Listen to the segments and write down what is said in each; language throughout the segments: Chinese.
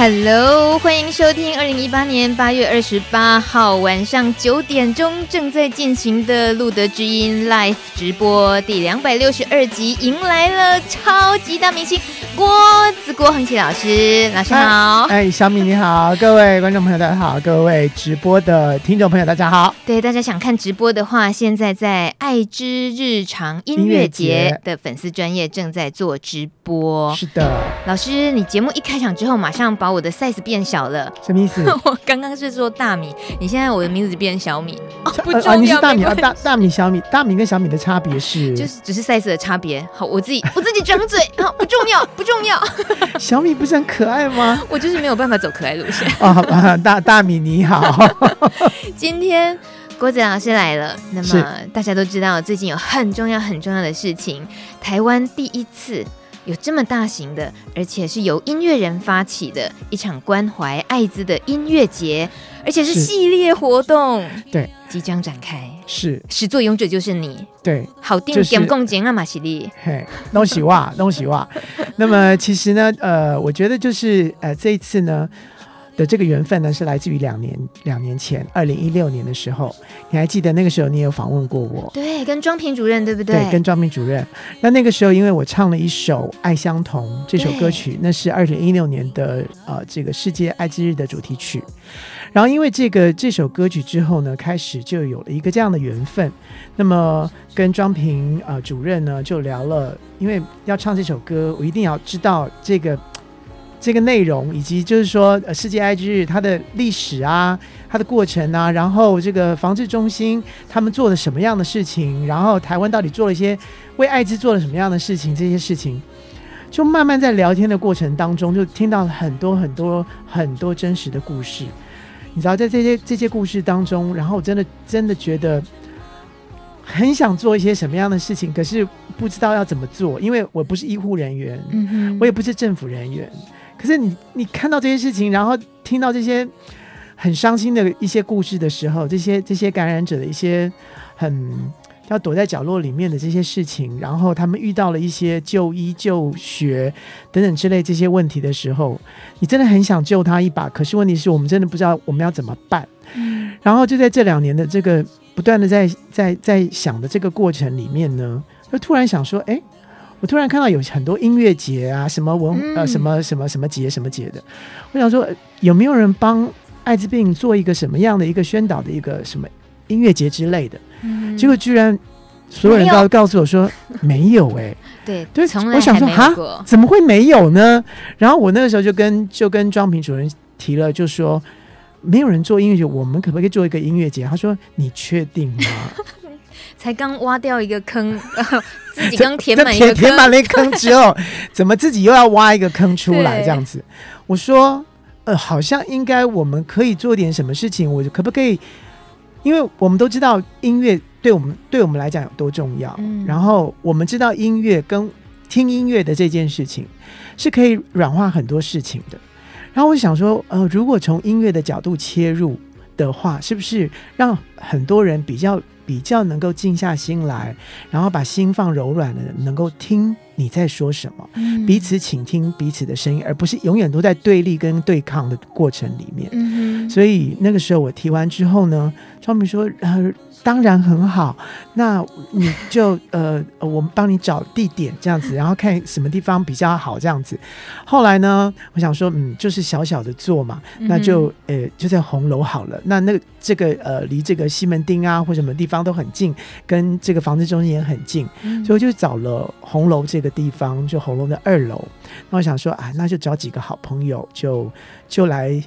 Hello，欢迎收听二零一八年八月二十八号晚上九点钟正在进行的路德之音 Live 直播第两百六十二集，迎来了超级大明星郭子郭恒奇老师，老师好。哎，小米你好，各位观众朋友大家好，各位直播的听众朋友大家好。对，大家想看直播的话，现在在爱之日常音乐节的粉丝专业正在做直播。是的，老师，你节目一开场之后，马上把我的 size 变小了，什么意思？我刚刚是说大米，你现在我的名字变小米，哦、不重要、呃、你是大米啊，大大米小米，大米跟小米的差别是，就是只是 size 的差别。好，我自己我自己张嘴，好，不重要，不重要。小米不是很可爱吗？我就是没有办法走可爱路线。哦，好吧，大大米你好，今天郭子老师来了。那么大家都知道，最近有很重要很重要的事情，台湾第一次。有这么大型的，而且是由音乐人发起的一场关怀艾滋的音乐节，而且是系列活动，对，即将展开。是始作俑者就是你，对，好定点共建啊马西利，嘿，弄喜哇弄喜哇。那么其实呢，呃，我觉得就是呃这一次呢。的这个缘分呢，是来自于两年两年前，二零一六年的时候，你还记得那个时候你也有访问过我？对，跟庄平主任对不对？对，跟庄平主任。那那个时候，因为我唱了一首《爱相同》这首歌曲，那是二零一六年的呃这个世界艾滋日的主题曲。然后因为这个这首歌曲之后呢，开始就有了一个这样的缘分。那么跟庄平呃主任呢就聊了，因为要唱这首歌，我一定要知道这个。这个内容以及就是说，呃，世界艾滋日它的历史啊，它的过程啊，然后这个防治中心他们做了什么样的事情，然后台湾到底做了一些为艾滋做了什么样的事情，这些事情，就慢慢在聊天的过程当中，就听到了很多很多很多真实的故事。你知道，在这些这些故事当中，然后我真的真的觉得很想做一些什么样的事情，可是不知道要怎么做，因为我不是医护人员，嗯，我也不是政府人员。可是你你看到这些事情，然后听到这些很伤心的一些故事的时候，这些这些感染者的一些很要躲在角落里面的这些事情，然后他们遇到了一些就医、就学等等之类这些问题的时候，你真的很想救他一把。可是问题是我们真的不知道我们要怎么办。嗯。然后就在这两年的这个不断的在在在想的这个过程里面呢，就突然想说，哎。我突然看到有很多音乐节啊，什么文、嗯、呃什么什么什么节什么节的，我想说有没有人帮艾滋病做一个什么样的一个宣导的一个什么音乐节之类的？嗯、结果居然所有人都告诉我说没有哎、欸，对对，从来我想说哈，怎么会没有呢？然后我那个时候就跟就跟庄平主任提了，就说没有人做音乐节，我们可不可以做一个音乐节？他说你确定吗？才刚挖掉一个坑，自己刚填满一个坑，填满了一坑之后，怎么自己又要挖一个坑出来？这样子，我说，呃，好像应该我们可以做点什么事情。我可不可以？因为我们都知道音乐对我们对我们来讲有多重要，嗯、然后我们知道音乐跟听音乐的这件事情是可以软化很多事情的。然后我想说，呃，如果从音乐的角度切入的话，是不是让很多人比较？比较能够静下心来，然后把心放柔软的，能够听你在说什么，嗯、彼此倾听彼此的声音，而不是永远都在对立跟对抗的过程里面。嗯、所以那个时候我提完之后呢，超明说：“呃。”当然很好，那你就呃，我们帮你找地点这样子，然后看什么地方比较好这样子。后来呢，我想说，嗯，就是小小的做嘛，那就呃就在红楼好了。那那个这个呃离这个西门町啊或什么地方都很近，跟这个房子中心也很近，所以我就找了红楼这个地方，就红楼的二楼。那我想说啊，那就找几个好朋友，就就来。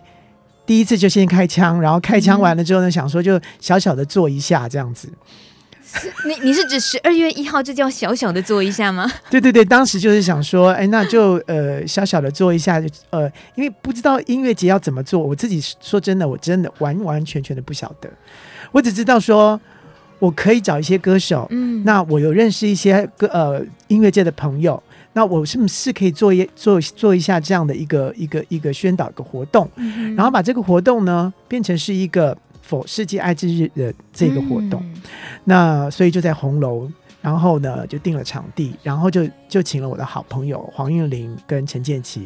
第一次就先开枪，然后开枪完了之后呢，嗯、想说就小小的做一下这样子。你你是指十二月一号这叫小小的做一下吗？对对对，当时就是想说，哎，那就呃小小的做一下，就呃，因为不知道音乐节要怎么做，我自己说真的，我真的完完全全的不晓得。我只知道说我可以找一些歌手，嗯，那我有认识一些歌呃音乐界的朋友。那我是不是可以做一做做一下这样的一个一个一个宣导一个活动，嗯、然后把这个活动呢变成是一个 for 世界艾滋日的这个活动。嗯、那所以就在红楼，然后呢就定了场地，然后就就请了我的好朋友黄韵玲跟陈建骐。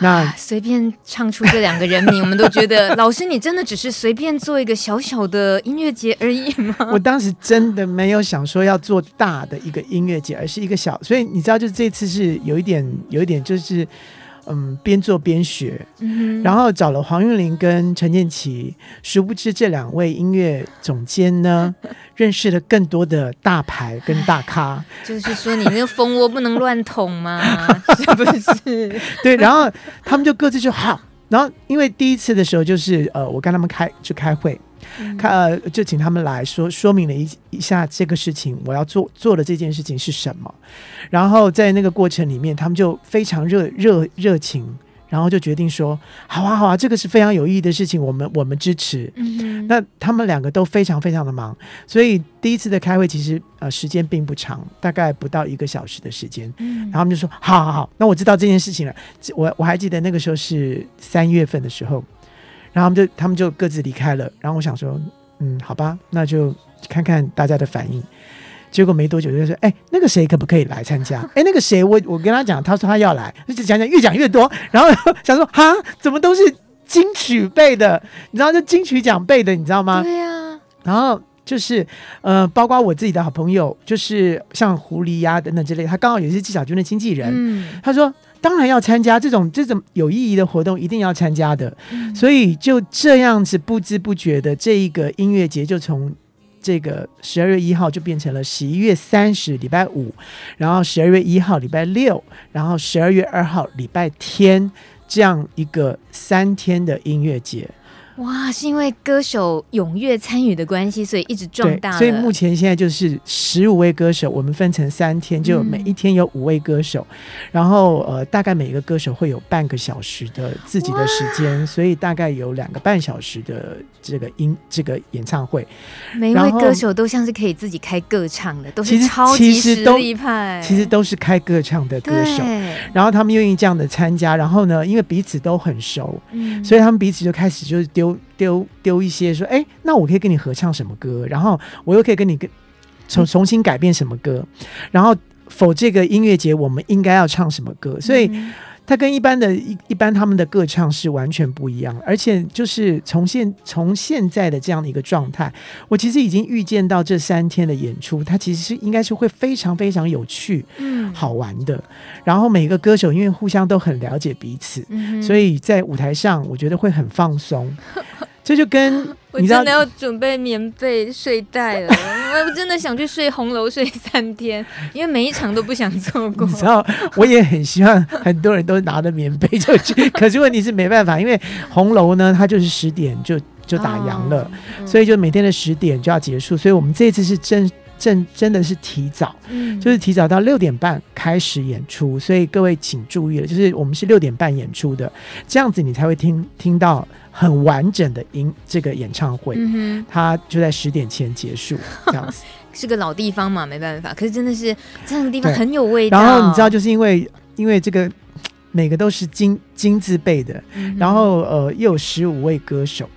那随便唱出这两个人名，我们都觉得老师你真的只是随便做一个小小的音乐节而已吗？我当时真的没有想说要做大的一个音乐节，而是一个小，所以你知道，就这次是有一点，有一点就是。嗯，边做边学，嗯、然后找了黄韵玲跟陈建奇，殊不知这两位音乐总监呢，认识了更多的大牌跟大咖。就是说，你那个蜂窝不能乱捅吗？是不是？对，然后他们就各自就好。然后因为第一次的时候，就是呃，我跟他们开去开会。看，呃，就请他们来说说明了一一下这个事情，我要做做的这件事情是什么。然后在那个过程里面，他们就非常热热热情，然后就决定说，好啊好啊，这个是非常有意义的事情，我们我们支持。嗯，那他们两个都非常非常的忙，所以第一次的开会其实呃时间并不长，大概不到一个小时的时间。嗯，然后他们就说，好好好，那我知道这件事情了。我我还记得那个时候是三月份的时候。然后他们就他们就各自离开了。然后我想说，嗯，好吧，那就看看大家的反应。结果没多久就说，哎，那个谁可不可以来参加？哎，那个谁，我我跟他讲，他说他要来，就讲讲越讲越多。然后 想说，哈，怎么都是金曲背的？你知道，就金曲奖背的，你知道吗？对呀、啊。然后就是呃，包括我自己的好朋友，就是像狐狸呀等等之类，他刚好也是纪晓君的经纪人。嗯。他说。当然要参加这种这种有意义的活动，一定要参加的。嗯、所以就这样子不知不觉的，这一个音乐节就从这个十二月一号就变成了十一月三十礼拜五，然后十二月一号礼拜六，然后十二月二号礼拜天，这样一个三天的音乐节。哇，是因为歌手踊跃参与的关系，所以一直壮大。所以目前现在就是十五位歌手，我们分成三天，就每一天有五位歌手，嗯、然后呃，大概每一个歌手会有半个小时的自己的时间，所以大概有两个半小时的这个音这个演唱会。每一位歌手都像是可以自己开歌唱的，都是超级实力派，其实都是开歌唱的歌手。然后他们愿意这样的参加，然后呢，因为彼此都很熟，嗯、所以他们彼此就开始就是丢。丢丢一些说，哎，那我可以跟你合唱什么歌？然后我又可以跟你跟重重新改变什么歌？然后否这个音乐节我们应该要唱什么歌？所以。他跟一般的一一般他们的歌唱是完全不一样，而且就是从现从现在的这样的一个状态，我其实已经预见到这三天的演出，它其实是应该是会非常非常有趣、嗯，好玩的。然后每个歌手因为互相都很了解彼此，嗯、所以在舞台上我觉得会很放松。这就跟我真的要准备棉被、睡袋了。我真的想去睡红楼睡三天，因为每一场都不想错过。你知道，我也很希望很多人都拿着棉被就去，可是问题是没办法，因为红楼呢，它就是十点就就打烊了，哦，所以就每天的十点就要结束。所以我们这次是真真真的是提早，嗯，就是提早到六点半开始演出。所以各位请注意了，就是我们是六点半演出的，这样子你才会听听到。很完整的音这个演唱会，嗯，它就在十点前结束，这样子 是个老地方嘛，没办法。可是真的是这样的地方很有味道。然后你知道，就是因为因为这个每个都是金金字辈的，嗯，然后呃又有十五位歌手，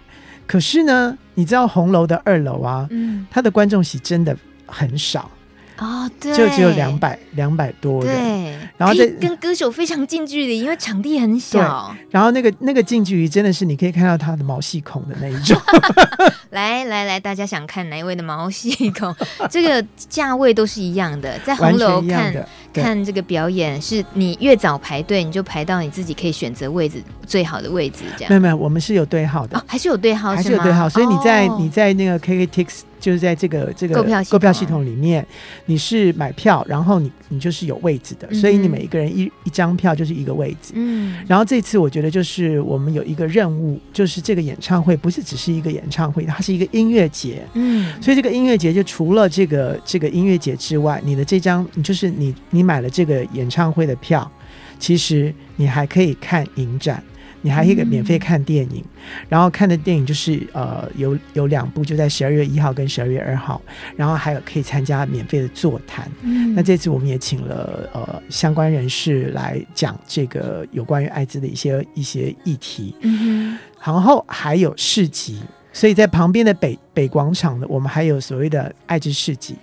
可是呢，你知道红楼的二楼啊，嗯，它的观众席真的很少。哦，对，就只有两百两百多人，对，然后在跟歌手非常近距离，因为场地很小。然后那个那个近距离真的是你可以看到他的毛细孔的那一种。来来来，大家想看哪一位的毛细孔？这个价位都是一样的，在红楼看看这个表演，是你越早排队，你就排到你自己可以选择位置最好的位置。这样没有没有，我们是有对号的，哦、还是有对号，还是有对号。所以你在、哦、你在那个 KKTIX。就是在这个这个购票购票系统里面，你是买票，然后你你就是有位置的，嗯、所以你每一个人一一张票就是一个位置。嗯，然后这次我觉得就是我们有一个任务，就是这个演唱会不是只是一个演唱会，它是一个音乐节。嗯，所以这个音乐节就除了这个这个音乐节之外，你的这张你就是你你买了这个演唱会的票，其实你还可以看影展。你还可以免费看电影，嗯，然后看的电影就是呃有有两部，就在十二月一号跟十二月二号，然后还有可以参加免费的座谈。嗯，那这次我们也请了呃相关人士来讲这个有关于艾滋的一些一些议题。嗯，然后还有市集。所以在旁边的北北广场呢，我们还有所谓的爱之市集，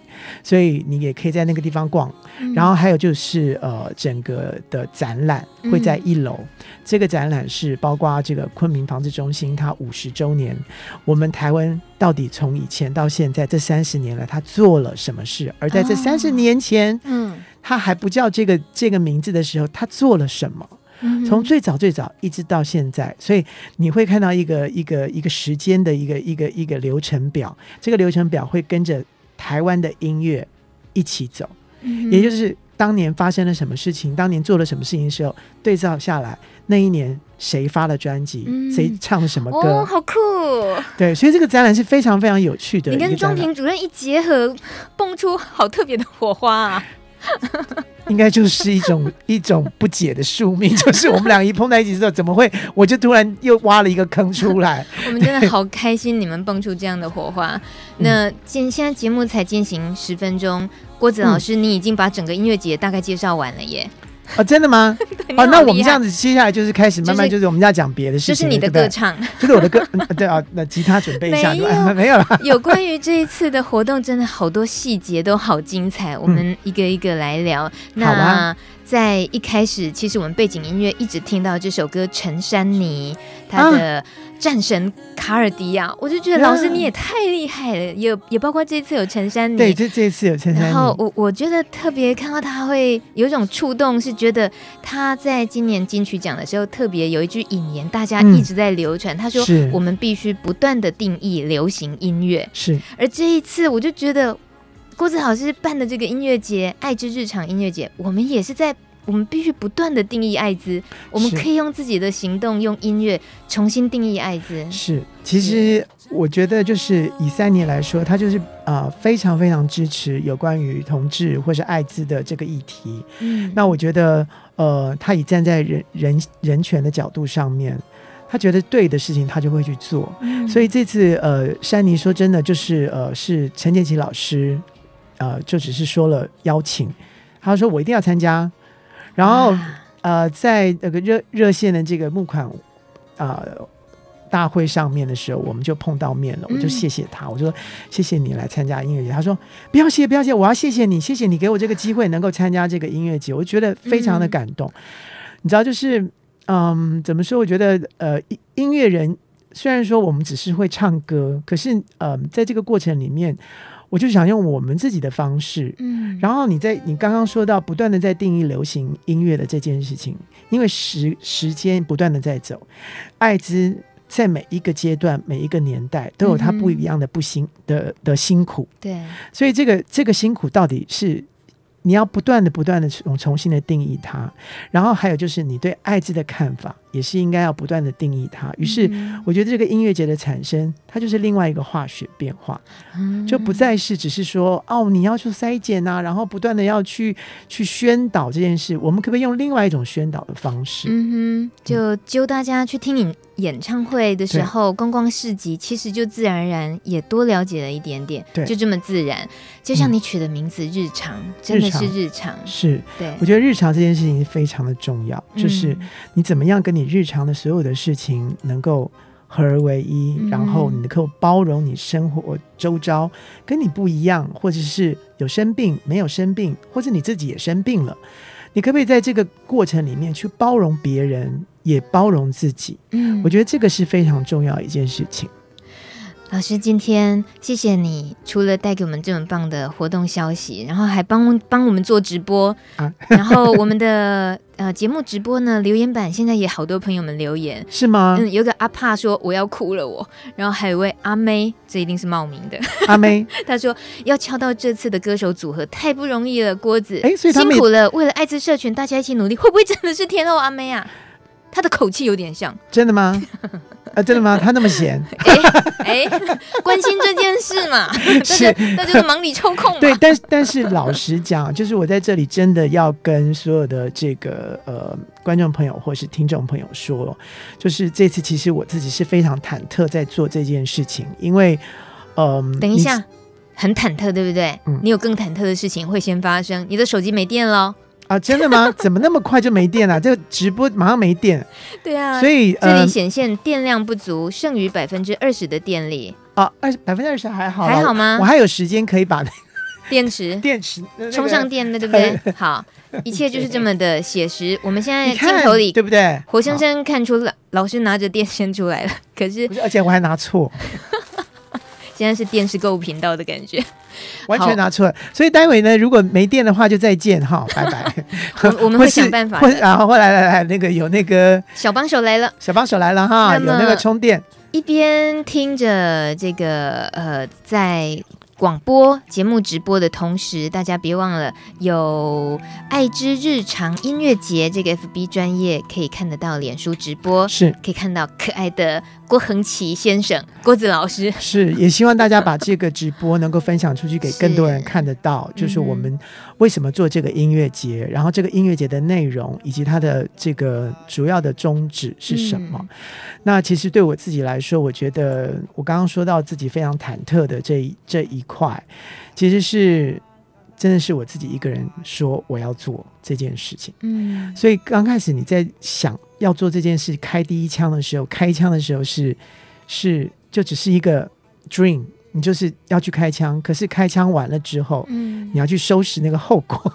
所以你也可以在那个地方逛。嗯、然后还有就是呃，整个的展览会在一楼。嗯、这个展览是包括这个昆明防治中心它五十周年，我们台湾到底从以前到现在这三十年来，它做了什么事？而在这三十年前，哦、嗯，它还不叫这个这个名字的时候，它做了什么？从最早最早一直到现在，所以你会看到一个一个一个时间的一个一个一个流程表。这个流程表会跟着台湾的音乐一起走，嗯、也就是当年发生了什么事情，当年做了什么事情的时候，对照下来，那一年谁发了专辑，嗯、谁唱了什么歌，哦，好酷！对，所以这个展览是非常非常有趣的。你跟钟婷主任一结合，蹦出好特别的火花啊！应该就是一种 一种不解的宿命，就是我们俩一碰在一起之后，怎么会我就突然又挖了一个坑出来？我们真的好开心，你们蹦出这样的火花。那现现在节目才进行十分钟，郭子老师，你已经把整个音乐节大概介绍完了耶。哦，真的吗？哦，那我们这样子，接下来就是开始慢慢就是我们要讲别的事情。就是你的歌唱，就是我的歌。对啊，那吉他准备一下，没有，没有了。有关于这一次的活动，真的好多细节都好精彩，我们一个一个来聊。那在一开始，其实我们背景音乐一直听到这首歌《陈珊妮》，她的。战神卡尔迪亚，我就觉得老师你也太厉害了，也也包括这次有陈珊妮，对，这这次有陈珊妮。然后我我觉得特别看到他会有一种触动，是觉得他在今年金曲奖的时候特别有一句引言，大家一直在流传，嗯、他说我们必须不断的定义流行音乐。是，而这一次我就觉得郭子豪是办的这个音乐节“爱之日常音乐节”，我们也是在。我们必须不断的定义艾滋，我们可以用自己的行动，用音乐重新定义艾滋。是，其实我觉得就是以三年来说，他就是啊、呃、非常非常支持有关于同志或是艾滋的这个议题。嗯，那我觉得呃，他以站在人人人权的角度上面，他觉得对的事情，他就会去做。嗯，所以这次呃，珊妮说真的就是呃，是陈建奇老师呃，就只是说了邀请，他说我一定要参加。然后，呃，在那个热热线的这个募款啊、呃、大会上面的时候，我们就碰到面了。我就谢谢他，我说谢谢你来参加音乐节。他说不要谢，不要谢，我要谢谢你，谢谢你给我这个机会能够参加这个音乐节，我觉得非常的感动。嗯、你知道，就是嗯，怎么说？我觉得呃，音乐人虽然说我们只是会唱歌，可是呃，在这个过程里面。我就想用我们自己的方式，嗯，然后你在你刚刚说到不断的在定义流行音乐的这件事情，因为时时间不断的在走，艾滋在每一个阶段、每一个年代都有它不一样的不辛的的辛苦，对，所以这个这个辛苦到底是。你要不断的、不断的重重新的定义它，然后还有就是你对艾滋的看法，也是应该要不断的定义它。于是，我觉得这个音乐节的产生，它就是另外一个化学变化，就不再是只是说哦，你要去筛检呐，然后不断的要去去宣导这件事。我们可不可以用另外一种宣导的方式？嗯哼，就揪大家去听你演唱会的时候，逛逛市集，其实就自然而然也多了解了一点点，对，就这么自然。就像你取的名字“日常”，真的是日常。是，对，我觉得日常这件事情非常的重要，就是你怎么样跟你日常的所有的事情能够合而为一，然后你能够包容你生活周遭跟你不一样，或者是有生病没有生病，或者你自己也生病了，你可不可以在这个过程里面去包容别人？也包容自己，嗯，我觉得这个是非常重要的一件事情。老师，今天谢谢你，除了带给我们这么棒的活动消息，然后还帮帮我们做直播，啊、然后我们的呃节目直播呢，留言板现在也好多朋友们留言，是吗？嗯，有个阿帕说我要哭了我，然后还有一位阿妹，这一定是冒名的。阿妹，他说要敲到这次的歌手组合太不容易了，郭子，哎，所以辛苦了，为了艾滋社群，大家一起努力，会不会真的是天后阿妹啊？他的口气有点像，真的吗？啊，真的吗？他那么闲？哎关心这件事嘛？是，那就是忙里抽空嘛。对，但但是老实讲，就是我在这里真的要跟所有的这个呃观众朋友或是听众朋友说，就是这次其实我自己是非常忐忑在做这件事情，因为嗯，呃、等一下，很忐忑，对不对？嗯，你有更忐忑的事情会先发生，你的手机没电了。啊，真的吗？怎么那么快就没电了？这个直播马上没电。对啊，所以、呃、这里显现电量不足，剩余百分之二十的电力。啊，二百分之二十还好，还好吗？我还有时间可以把那 电池 电池充上电的，对不对？好，一切就是这么的写实。我们现在镜头里，对不对？活生生看出了老师拿着电线出来了，可是，是而且我还拿错。现在是电视购物频道的感觉，完全拿出来。所以待会呢，如果没电的话，就再见哈，拜拜。我，我们会想办法。然后后来来来，那个有那个小帮手来了，小帮手来了哈，有那个充电。一边听着这个呃，在。广播节目直播的同时，大家别忘了有爱之日常音乐节这个 FB 专业可以看得到脸书直播，是可以看到可爱的郭恒奇先生、郭子老师。是，也希望大家把这个直播能够分享出去，给更多人看得到。是就是我们为什么做这个音乐节，嗯、然后这个音乐节的内容以及它的这个主要的宗旨是什么？嗯、那其实对我自己来说，我觉得我刚刚说到自己非常忐忑的这一这一。块其实是真的是我自己一个人说我要做这件事情，嗯，所以刚开始你在想要做这件事，开第一枪的时候，开枪的时候是是就只是一个 dream，你就是要去开枪，可是开枪完了之后，嗯，你要去收拾那个后果。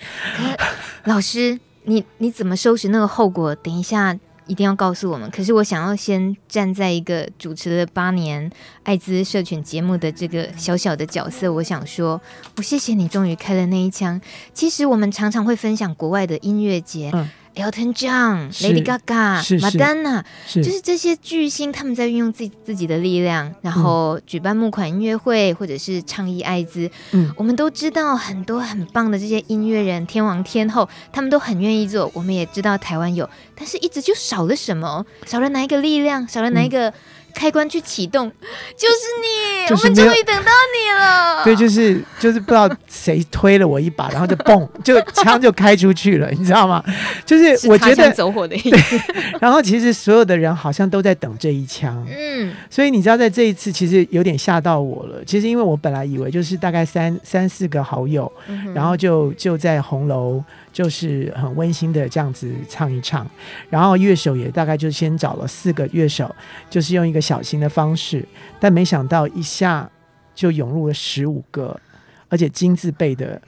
老师，你你怎么收拾那个后果？等一下。一定要告诉我们。可是我想要先站在一个主持了八年艾滋社群节目的这个小小的角色，我想说，我谢谢你终于开了那一枪。其实我们常常会分享国外的音乐节。嗯 Elton John、Lady Gaga、Madonna，就是这些巨星，他们在运用自己自己的力量，然后举办募款音乐会，或者是倡议艾滋。嗯，我们都知道很多很棒的这些音乐人，天王天后，他们都很愿意做。我们也知道台湾有，但是一直就少了什么，少了哪一个力量，少了哪一个。嗯开关去启动，就是你，我们终于等到你了。对，就是就是不知道谁推了我一把，然后就嘣，就枪就开出去了，你知道吗？就是我觉得走火的意思。然后其实所有的人好像都在等这一枪，嗯。所以你知道，在这一次其实有点吓到我了。其实因为我本来以为就是大概三三四个好友，嗯、然后就就在红楼。就是很温馨的这样子唱一唱，然后乐手也大概就先找了四个乐手，就是用一个小型的方式，但没想到一下就涌入了十五个，而且金字辈的，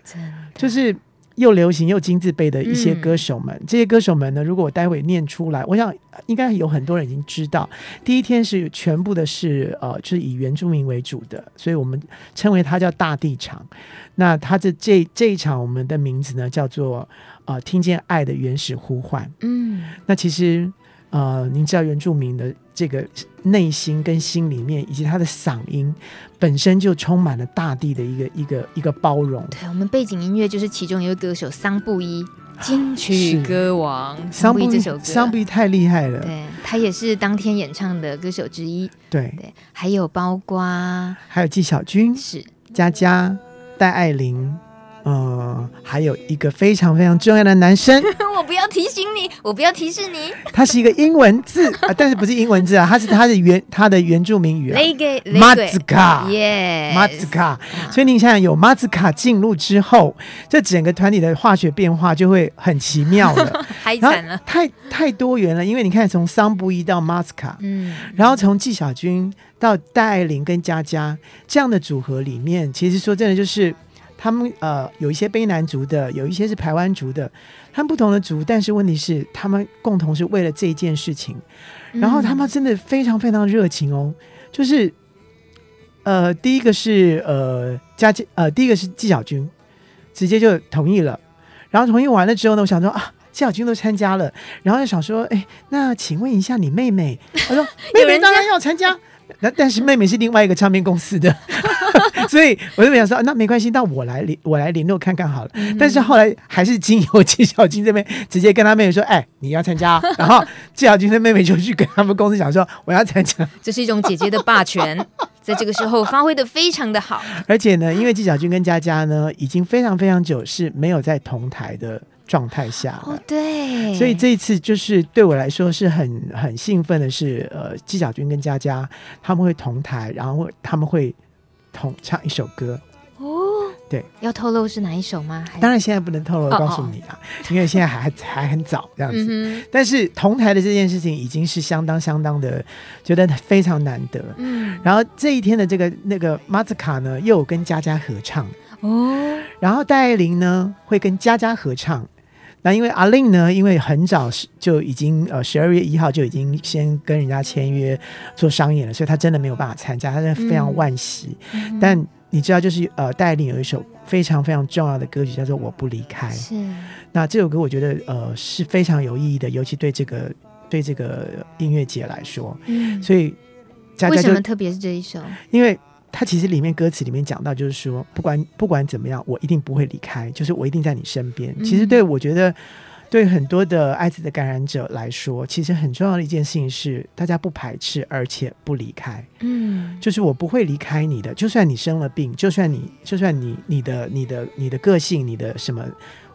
就是又流行又金字辈的一些歌手们。这些歌手们呢，如果我待会念出来，我想应该有很多人已经知道。第一天是全部的是呃，就是以原住民为主的，所以我们称为它叫大地场。那它的这这一场，我们的名字呢叫做呃，听见爱的原始呼唤。嗯，那其实呃，您知道原住民的这个内心跟心里面，以及他的嗓音本身就充满了大地的一个一个一个包容。对，我们背景音乐就是其中一位歌手桑布伊，金曲歌王桑布伊这首歌，桑布伊太厉害了。对，他也是当天演唱的歌手之一。对对，还有包括还有纪晓君是佳佳。戴爱玲，呃，还有一个非常非常重要的男生，我不要提醒你，我不要提示你，他是一个英文字 啊，但是不是英文字啊，他是他的原他的原住民语啊，马兹卡，耶，马兹卡，所以你想想，有马兹卡进入之后，这整个团体的化学变化就会很奇妙了，太惨了，太太多元了，因为你看从桑布伊到马兹卡，嗯，然后从纪晓君。到戴爱玲跟佳佳这样的组合里面，其实说真的，就是他们呃有一些卑南族的，有一些是排湾族的，他们不同的族，但是问题是他们共同是为了这一件事情，然后他们真的非常非常热情哦，就是呃第一个是呃佳佳呃第一个是纪晓君，直接就同意了，然后同意完了之后呢，我想说啊纪晓君都参加了，然后就想说哎，那请问一下你妹妹，他说 妹妹当然要参加。那但是妹妹是另外一个唱片公司的，所以我就想说，那没关系，那我来联我来联络看看好了。嗯、但是后来还是经由纪晓君这边直接跟他妹妹说，哎，你要参加。然后纪晓君的妹妹就去跟他们公司讲说，我要参加。这是一种姐姐的霸权，在这个时候发挥的非常的好。而且呢，因为纪晓君跟佳佳呢，已经非常非常久是没有在同台的。状态下，哦对，所以这一次就是对我来说是很很兴奋的是，呃，纪晓君跟佳佳他们会同台，然后他们会同唱一首歌。哦，对，要透露是哪一首吗？当然现在不能透露，告诉你啊，哦哦因为现在还还很早这样子。嗯、但是同台的这件事情已经是相当相当的，觉得非常难得。嗯，然后这一天的这个那个马子卡呢，又有跟佳佳合唱。哦，然后戴爱玲呢会跟佳佳合唱。那因为阿令呢，因为很早就已经呃十二月一号就已经先跟人家签约做商演了，所以他真的没有办法参加，他真的非常惋惜。嗯、但你知道，就是呃戴爱玲有一首非常非常重要的歌曲叫做《我不离开》。是。那这首歌我觉得呃是非常有意义的，尤其对这个对这个音乐节来说。嗯。所以为什么特别是这一首？因为。他其实里面歌词里面讲到，就是说，不管不管怎么样，我一定不会离开，就是我一定在你身边。嗯、其实对我觉得，对很多的艾滋的感染者来说，其实很重要的一件事情是，大家不排斥，而且不离开。嗯，就是我不会离开你的，就算你生了病，就算你就算你你的你的你的个性，你的什么，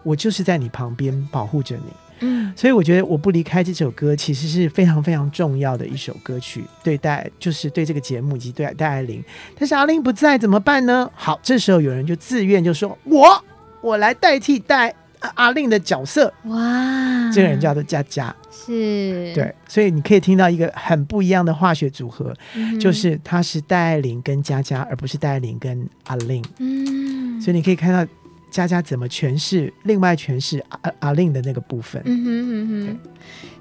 我就是在你旁边保护着你。嗯，所以我觉得我不离开这首歌，其实是非常非常重要的一首歌曲，对戴就是对这个节目以及对戴爱玲。但是阿玲不在怎么办呢？好，这时候有人就自愿就说：“我我来代替戴阿玲的角色。”哇，这个人叫做佳佳，是对，所以你可以听到一个很不一样的化学组合，嗯、就是他是戴爱玲跟佳佳，而不是戴爱玲跟阿玲。嗯，所以你可以看到。佳佳怎么诠释？另外诠释阿阿令的那个部分，嗯哼嗯哼，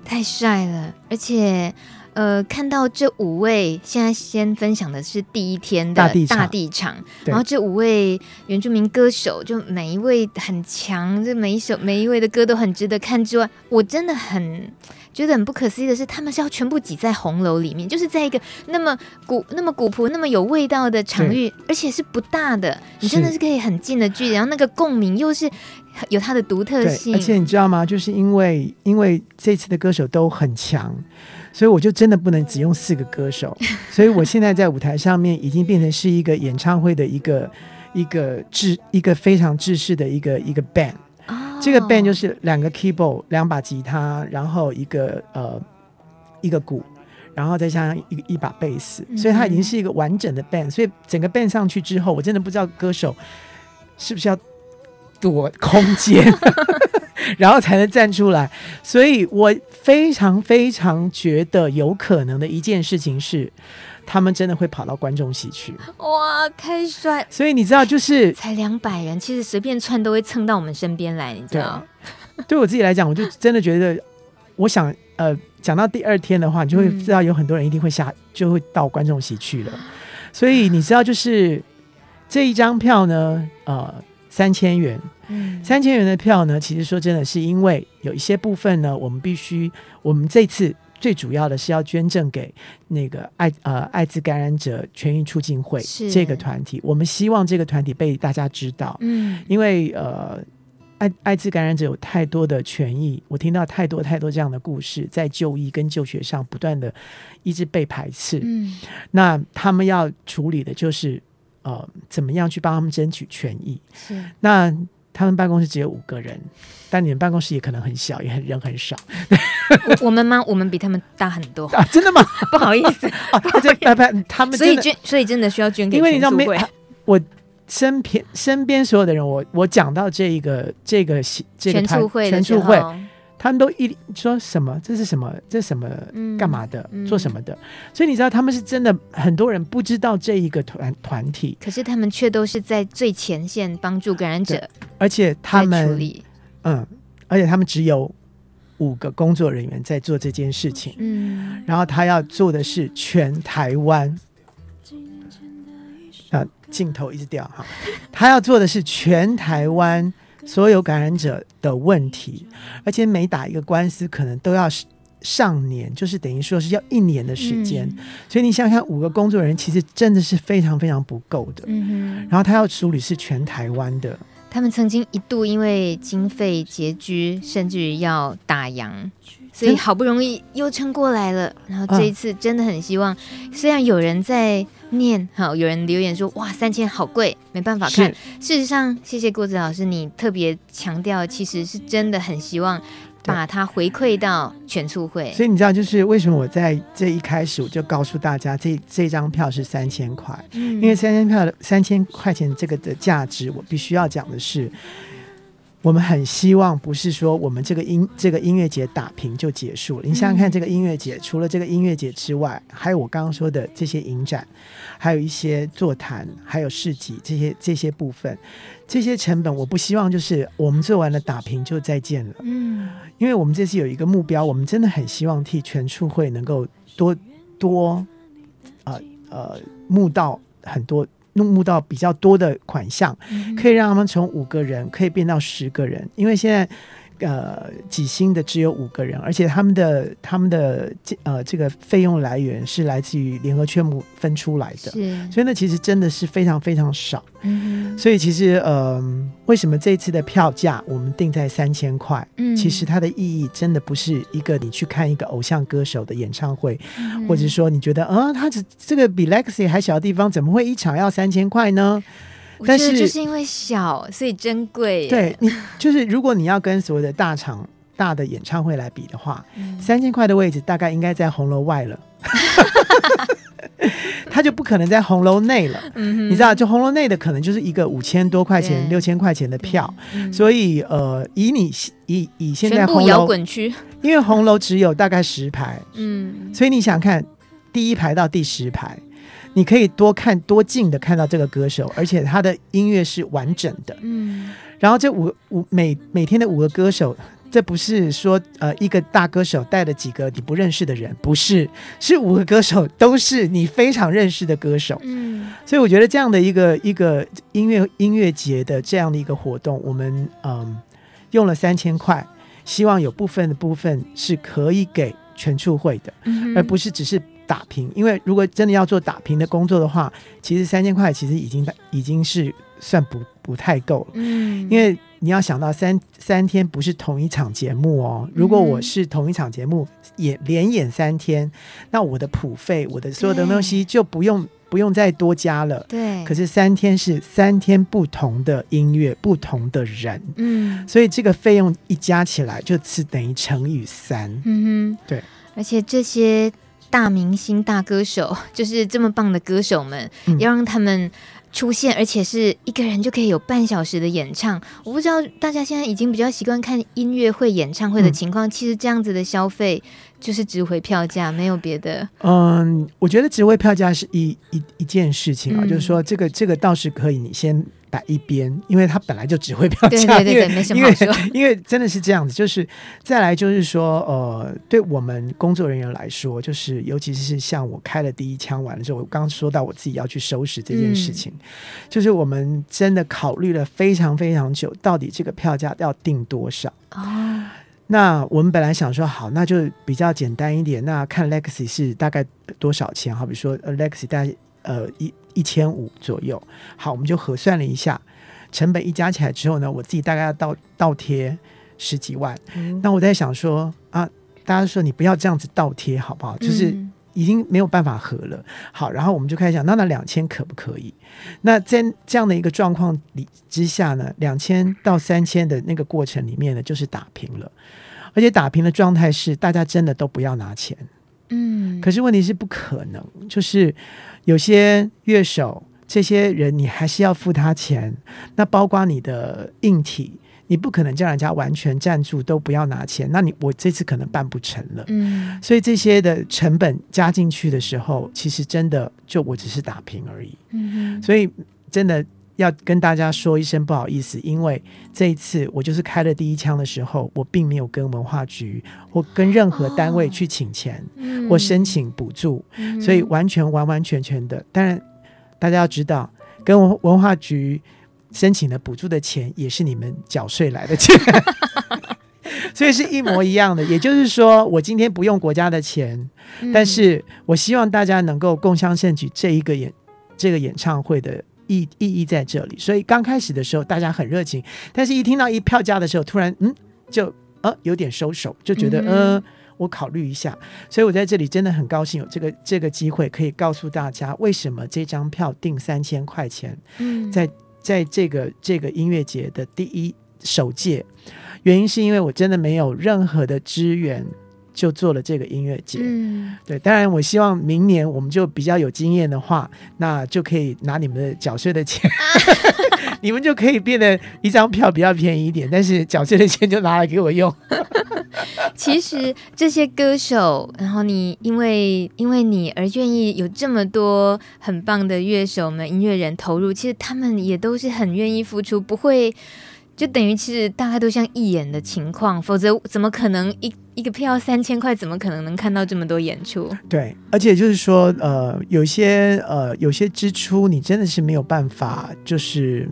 太帅了！而且，呃，看到这五位，现在先分享的是第一天的大地场，然后这五位原住民歌手，就每一位很强，这每一首每一位的歌都很值得看。之外，我真的很。觉得很不可思议的是，他们是要全部挤在红楼里面，就是在一个那么古、那么古朴、那么有味道的场域，而且是不大的，你真的是可以很近的距离，然后那个共鸣又是有它的独特性。而且你知道吗？就是因为因为这次的歌手都很强，所以我就真的不能只用四个歌手，所以我现在在舞台上面已经变成是一个演唱会的一个一个制一个非常制式的一个一个 band。这个 band 就是两个 keyboard，两把吉他，然后一个呃一个鼓，然后再加上一一把贝斯，所以它已经是一个完整的 band。所以整个 band 上去之后，我真的不知道歌手是不是要躲空间，然后才能站出来。所以我非常非常觉得有可能的一件事情是。他们真的会跑到观众席去，哇，太帅！所以你知道，就是才两百人，其实随便窜都会蹭到我们身边来，你知道？对，对我自己来讲，我就真的觉得，我想，呃，讲到第二天的话，你就会知道有很多人一定会下，就会到观众席去了。所以你知道，就是这一张票呢，呃，三千元，嗯，三千元的票呢，其实说真的是因为有一些部分呢，我们必须，我们这次。最主要的是要捐赠给那个爱呃艾滋感染者权益促进会这个团体，我们希望这个团体被大家知道，嗯，因为呃艾艾滋感染者有太多的权益，我听到太多太多这样的故事，在就医跟就学上不断的一直被排斥，嗯，那他们要处理的就是呃怎么样去帮他们争取权益，是那。他们办公室只有五个人，但你们办公室也可能很小，也很人很少。我，我们吗？我们比他们大很多。啊，真的吗？不好意思，啊、不，不，他们所以捐，所以真的需要捐给。因为你知道没？我身边身边所有的人，我我讲到这一个这个这个团全促会全促会。他们都一说什么？这是什么？这是什么？干嘛的？嗯、做什么的？所以你知道，他们是真的很多人不知道这一个团团体，可是他们却都是在最前线帮助感染者，而且他们嗯，而且他们只有五个工作人员在做这件事情，嗯，然后他要做的是全台湾，啊，镜头一直掉哈，他要做的是全台湾。所有感染者的问题，而且每打一个官司可能都要上年，就是等于说是要一年的时间。嗯、所以你想想，五个工作人员其实真的是非常非常不够的。然后他要处理是全台湾的。他们曾经一度因为经费拮据，甚至于要打烊，所以好不容易又撑过来了。然后这一次真的很希望，嗯、虽然有人在。念好，有人留言说：“哇，三千好贵，没办法看。”事实上，谢谢郭子老师，你特别强调，其实是真的很希望把它回馈到全促会。所以你知道，就是为什么我在这一开始我就告诉大家这，这这张票是三千块，嗯，因为三千票的三千块钱这个的价值，我必须要讲的是。我们很希望不是说我们这个音这个音乐节打平就结束了。你想想看，这个音乐节除了这个音乐节之外，还有我刚刚说的这些影展，还有一些座谈，还有市集这些这些部分，这些成本，我不希望就是我们做完了打平就再见了。嗯，因为我们这次有一个目标，我们真的很希望替全促会能够多多呃呃募到很多。弄募到比较多的款项，可以让他们从五个人可以变到十个人，因为现在。呃，几星的只有五个人，而且他们的他们的呃这个费用来源是来自于联合券募分出来的，是，所以呢，其实真的是非常非常少。嗯，所以其实呃，为什么这一次的票价我们定在三千块？嗯，其实它的意义真的不是一个你去看一个偶像歌手的演唱会，嗯、或者说你觉得啊，他这这个比 Legacy 还小的地方，怎么会一场要三千块呢？但是就是因为小，所以珍贵。对你，就是如果你要跟所谓的大场、大的演唱会来比的话，三千块的位置大概应该在红楼外了，他就不可能在红楼内了。嗯，你知道，就红楼内的可能就是一个五千多块钱、六千块钱的票。所以，呃，以你以以现在红楼摇滚区，因为红楼只有大概十排，嗯，所以你想看第一排到第十排。你可以多看多近的看到这个歌手，而且他的音乐是完整的。嗯，然后这五五每每天的五个歌手，这不是说呃一个大歌手带了几个你不认识的人，不是，是五个歌手都是你非常认识的歌手。嗯，所以我觉得这样的一个一个音乐音乐节的这样的一个活动，我们嗯用了三千块，希望有部分的部分是可以给全促会的，嗯，而不是只是。打平，因为如果真的要做打平的工作的话，其实三千块其实已经已经是算不不太够了。嗯，因为你要想到三三天不是同一场节目哦。如果我是同一场节目演连演三天，那我的谱费、我的所有的东西就不用不用再多加了。对。可是三天是三天不同的音乐、不同的人，嗯，所以这个费用一加起来就是等于乘以三。嗯哼，对。而且这些。大明星、大歌手，就是这么棒的歌手们，嗯、要让他们出现，而且是一个人就可以有半小时的演唱。我不知道大家现在已经比较习惯看音乐会、演唱会的情况，嗯、其实这样子的消费就是值回票价，没有别的。嗯，我觉得值回票价是一一一件事情啊，嗯、就是说这个这个倒是可以，你先。摆一边，因为他本来就只会票价，对对对，没什么好说。因 为因为真的是这样子，就是再来就是说，呃，对我们工作人员来说，就是尤其是像我开了第一枪完了之后，我刚刚说到我自己要去收拾这件事情，嗯、就是我们真的考虑了非常非常久，到底这个票价要定多少啊？哦、那我们本来想说，好，那就比较简单一点，那看 Legacy 是大概多少钱？好比说，Legacy 大概呃一。一千五左右，好，我们就核算了一下，成本一加起来之后呢，我自己大概要倒倒贴十几万。嗯、那我在想说啊，大家说你不要这样子倒贴好不好？就是已经没有办法合了。好，然后我们就开始想，那那两千可不可以？那在这样的一个状况里之下呢，两千到三千的那个过程里面呢，就是打平了，而且打平的状态是大家真的都不要拿钱。嗯，可是问题是不可能，就是。有些乐手，这些人你还是要付他钱。那包括你的硬体，你不可能叫人家完全赞助都不要拿钱。那你我这次可能办不成了。嗯，所以这些的成本加进去的时候，其实真的就我只是打平而已。嗯哼，所以真的要跟大家说一声不好意思，因为这一次我就是开了第一枪的时候，我并没有跟文化局或跟任何单位去请钱。哦或申请补助，所以完全完完全全的。当然，大家要知道，跟文文化局申请的补助的钱也是你们缴税来的钱，所以是一模一样的。也就是说，我今天不用国家的钱，但是我希望大家能够共襄盛举这一个演这个演唱会的意意义在这里。所以刚开始的时候，大家很热情，但是一听到一票价的时候，突然嗯，就呃有点收手，就觉得嗯。呃我考虑一下，所以我在这里真的很高兴有这个这个机会，可以告诉大家为什么这张票定三千块钱。嗯，在在这个这个音乐节的第一首届，原因是因为我真的没有任何的资源。就做了这个音乐节，嗯，对，当然我希望明年我们就比较有经验的话，那就可以拿你们的缴税的钱，啊、你们就可以变得一张票比较便宜一点，但是缴税的钱就拿来给我用。其实这些歌手，然后你因为因为你而愿意有这么多很棒的乐手们、音乐人投入，其实他们也都是很愿意付出，不会。就等于其实大概都像义演的情况，否则怎么可能一一个票三千块，怎么可能能看到这么多演出？对，而且就是说，呃，有些呃有些支出你真的是没有办法，就是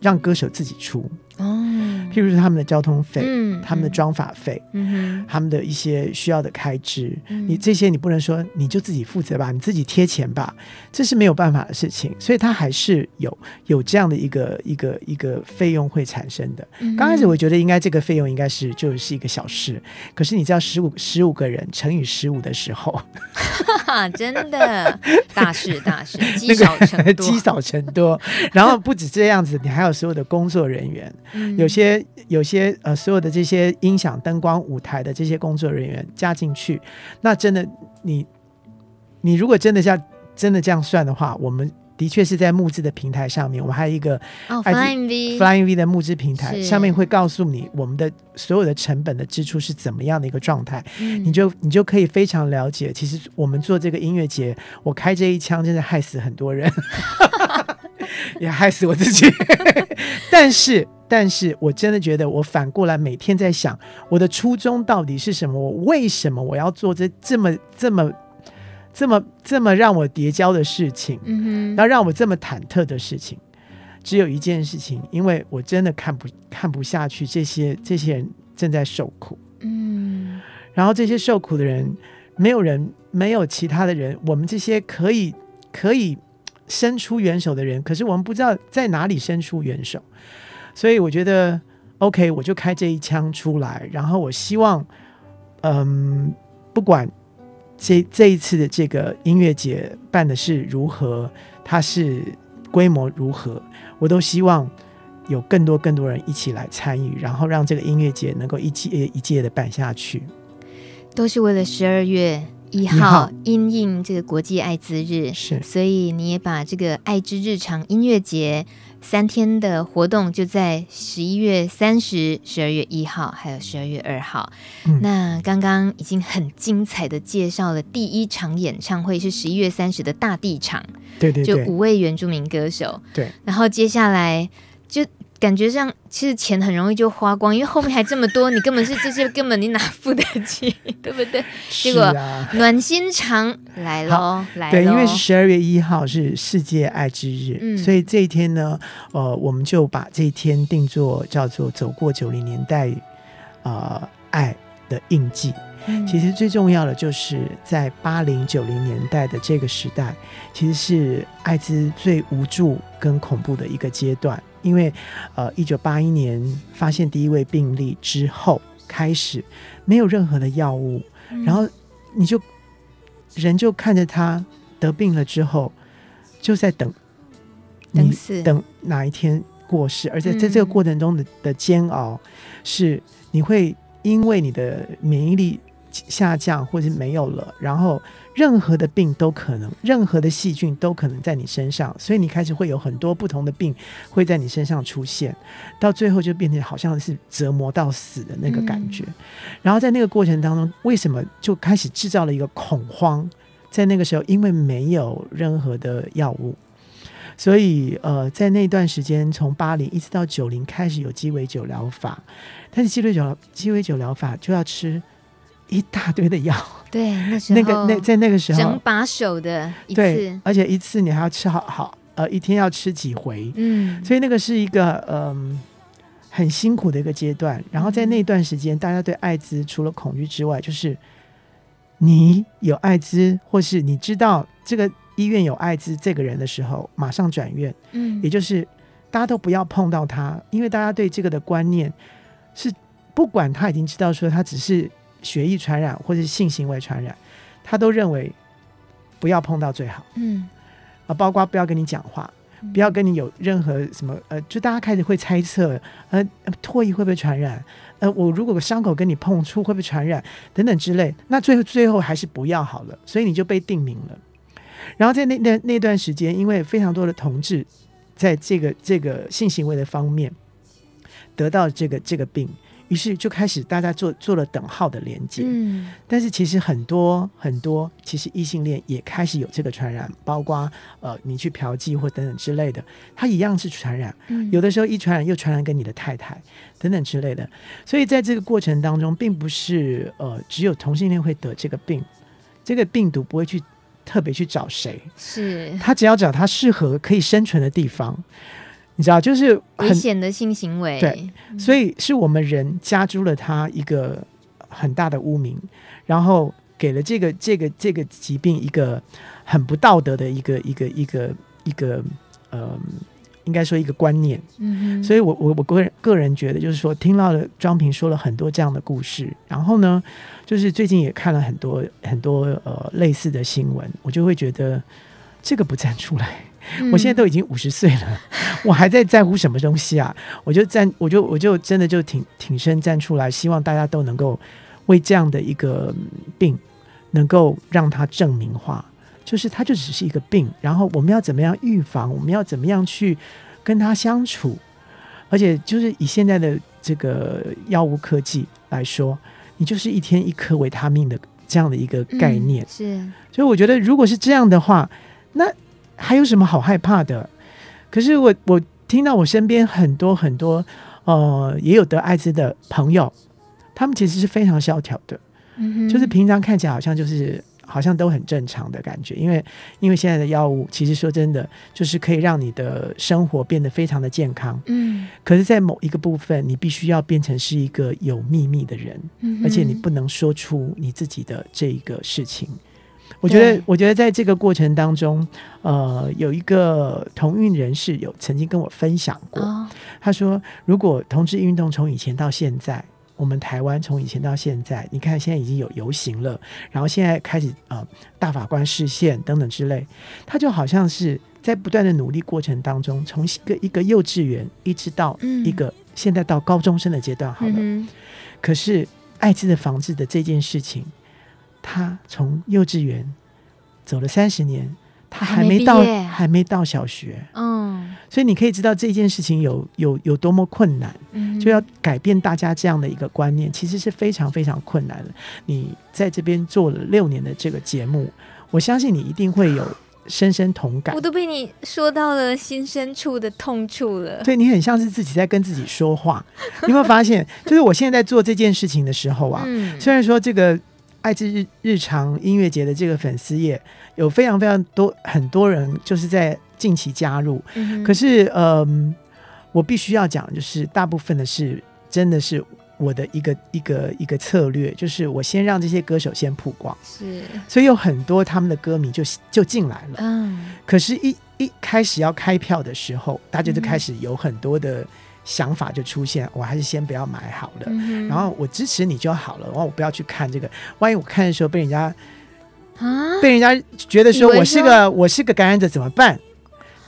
让歌手自己出。哦，譬如说他们的交通费，嗯，他们的装法费，嗯，他们的一些需要的开支，嗯，你这些你不能说你就自己负责吧，你自己贴钱吧，这是没有办法的事情，所以他还是有有这样的一个一个一个费用会产生的。嗯，刚开始我觉得应该这个费用应该是就是一个小事，可是你知道十五十五个人乘以十五的时候，哈哈，真的？大事大事，积少成多，积少成多，然后不止这样子，你还有所有的工作人员。有些有些呃，所有的这些音响、灯光、舞台的这些工作人员加进去，那真的你你如果真的像真的这样算的话，我们的确是在募资的平台上面，我们还有一个哦，Flying V Flying V 的募资平台上面会告诉你我们的所有的成本的支出是怎么样的一个状态，嗯，你就你就可以非常了解，其实我们做这个音乐节，我开这一枪真的害死很多人，也害死我自己，但是。但是我真的觉得，我反过来每天在想，我的初衷到底是什么？我为什么我要做这这么这么这么这么让我叠交的事情？嗯哼，然后让我这么忐忑的事情，只有一件事情，因为我真的看不看不下去，这些这些人正在受苦。嗯，然后这些受苦的人，没有人，没有其他的人，我们这些可以可以伸出援手的人，可是我们不知道在哪里伸出援手。所以我觉得，OK，我就开这一枪出来。然后我希望，嗯，不管这这一次的这个音乐节办的是如何，它是规模如何，我都希望有更多更多人一起来参与，然后让这个音乐节能够一届一届的办下去。都是为了十二月一号因应这个国际艾滋日，是，所以你也把这个爱之日常音乐节。三天的活动就在十一月三十、十二月一号，还有十二月二号。嗯、那刚刚已经很精彩的介绍了第一场演唱会是十一月三十的大地场，对对对，就五位原住民歌手。对，然后接下来就。感觉上其实钱很容易就花光，因为后面还这么多，你根本是这些根本你哪付得起，对不对？结果暖心肠来喽，来对，因为是十二月一号是世界爱之日，嗯，所以这一天呢，呃，我们就把这一天定做叫做走过九零年代，呃，爱的印记。嗯，其实最重要的就是在八零九零年代的这个时代，其实是艾滋最无助跟恐怖的一个阶段。因为，呃，一九八一年发现第一位病例之后，开始没有任何的药物，嗯、然后你就人就看着他得病了之后，就在等，等死，等哪一天过世，而且在这个过程中的的煎熬，是你会因为你的免疫力下降或者是没有了，然后。任何的病都可能，任何的细菌都可能在你身上，所以你开始会有很多不同的病会在你身上出现，到最后就变成好像是折磨到死的那个感觉。嗯。然后在那个过程当中，为什么就开始制造了一个恐慌？在那个时候，因为没有任何的药物，所以呃，在那段时间，从八零一直到九零开始有鸡尾酒疗法，但是鸡尾酒鸡尾酒疗法就要吃一大堆的药。对，那时候那个那在那个时候整把手的一次，对，而且一次你还要吃好好，呃，一天要吃几回，嗯，所以那个是一个嗯、呃、很辛苦的一个阶段。然后在那段时间，大家对艾滋除了恐惧之外，就是你有艾滋，或是你知道这个医院有艾滋这个人的时候，马上转院，嗯，也就是大家都不要碰到他，因为大家对这个的观念是，不管他已经知道说他只是。血液传染或者是性行为传染，他都认为不要碰到最好。嗯，啊，包括不要跟你讲话，不要跟你有任何什么呃，就大家开始会猜测，呃，唾液会不会传染？呃，我如果伤口跟你碰触会不会传染？等等之类，那最后最后还是不要好了，所以你就被定名了。然后在那那那段时间，因为非常多的同志在这个这个性行为的方面得到这个这个病。于是就开始大家做做了等号的连接，嗯，但是其实很多很多，其实异性恋也开始有这个传染，包括呃你去嫖妓或等等之类的，它一样是传染，嗯，有的时候一传染又传染给你的太太等等之类的，所以在这个过程当中，并不是呃只有同性恋会得这个病，这个病毒不会去特别去找谁，是。他只要找他适合可以生存的地方。你知道，就是很危险的性行为，对，所以是我们人加诸了他一个很大的污名，然后给了这个这个这个疾病一个很不道德的一个一个一个一个呃，应该说一个观念。嗯，所以我我我个人个人觉得，就是说听到了庄平说了很多这样的故事，然后呢，就是最近也看了很多很多呃类似的新闻，我就会觉得这个不站出来。我现在都已经五十岁了，我还在在乎什么东西啊？我就站，我就我就真的就挺挺身站出来，希望大家都能够为这样的一个病能够让它证明化，就是它就只是一个病，然后我们要怎么样预防，我们要怎么样去跟它相处，而且就是以现在的这个药物科技来说，你就是一天一颗维他命的这样的一个概念，是，所以我觉得如果是这样的话，那。还有什么好害怕的？可是我我听到我身边很多很多呃也有得艾滋的朋友，他们其实是非常萧条的，嗯，就是平常看起来好像就是好像都很正常的感觉，因为因为现在的药物其实说真的就是可以让你的生活变得非常的健康，嗯，可是，在某一个部分，你必须要变成是一个有秘密的人，嗯，而且你不能说出你自己的这一个事情。我觉得，我觉得在这个过程当中，呃，有一个同运人士有曾经跟我分享过，哦、他说，如果同志运动从以前到现在，我们台湾从以前到现在，你看现在已经有游行了，然后现在开始呃大法官视线等等之类，他就好像是在不断的努力过程当中，从一个一个幼稚园一直到一个现在到高中生的阶段，好了，嗯、可是艾滋的防治的这件事情。他从幼稚园走了三十年，他还没到，还没，到小学。嗯，所以你可以知道这件事情有有有多么困难，嗯、就要改变大家这样的一个观念，其实是非常非常困难的。你在这边做了六年的这个节目，我相信你一定会有深深同感。我都被你说到了心深处的痛处了。对，你很像是自己在跟自己说话。你有没有发现？就是我现在在做这件事情的时候啊，嗯、虽然说这个。爱之日日常音乐节的这个粉丝页有非常非常多很多人就是在近期加入，嗯、可是嗯，我必须要讲，就是大部分的是真的是我的一个一个一个策略，就是我先让这些歌手先曝光，是，所以有很多他们的歌迷就就进来了，嗯，可是一，一一开始要开票的时候，大家就开始有很多的。想法就出现，我还是先不要买好了。嗯、然后我支持你就好了。然后我不要去看这个，万一我看的时候被人家啊，被人家觉得说我是个我是个感染者怎么办？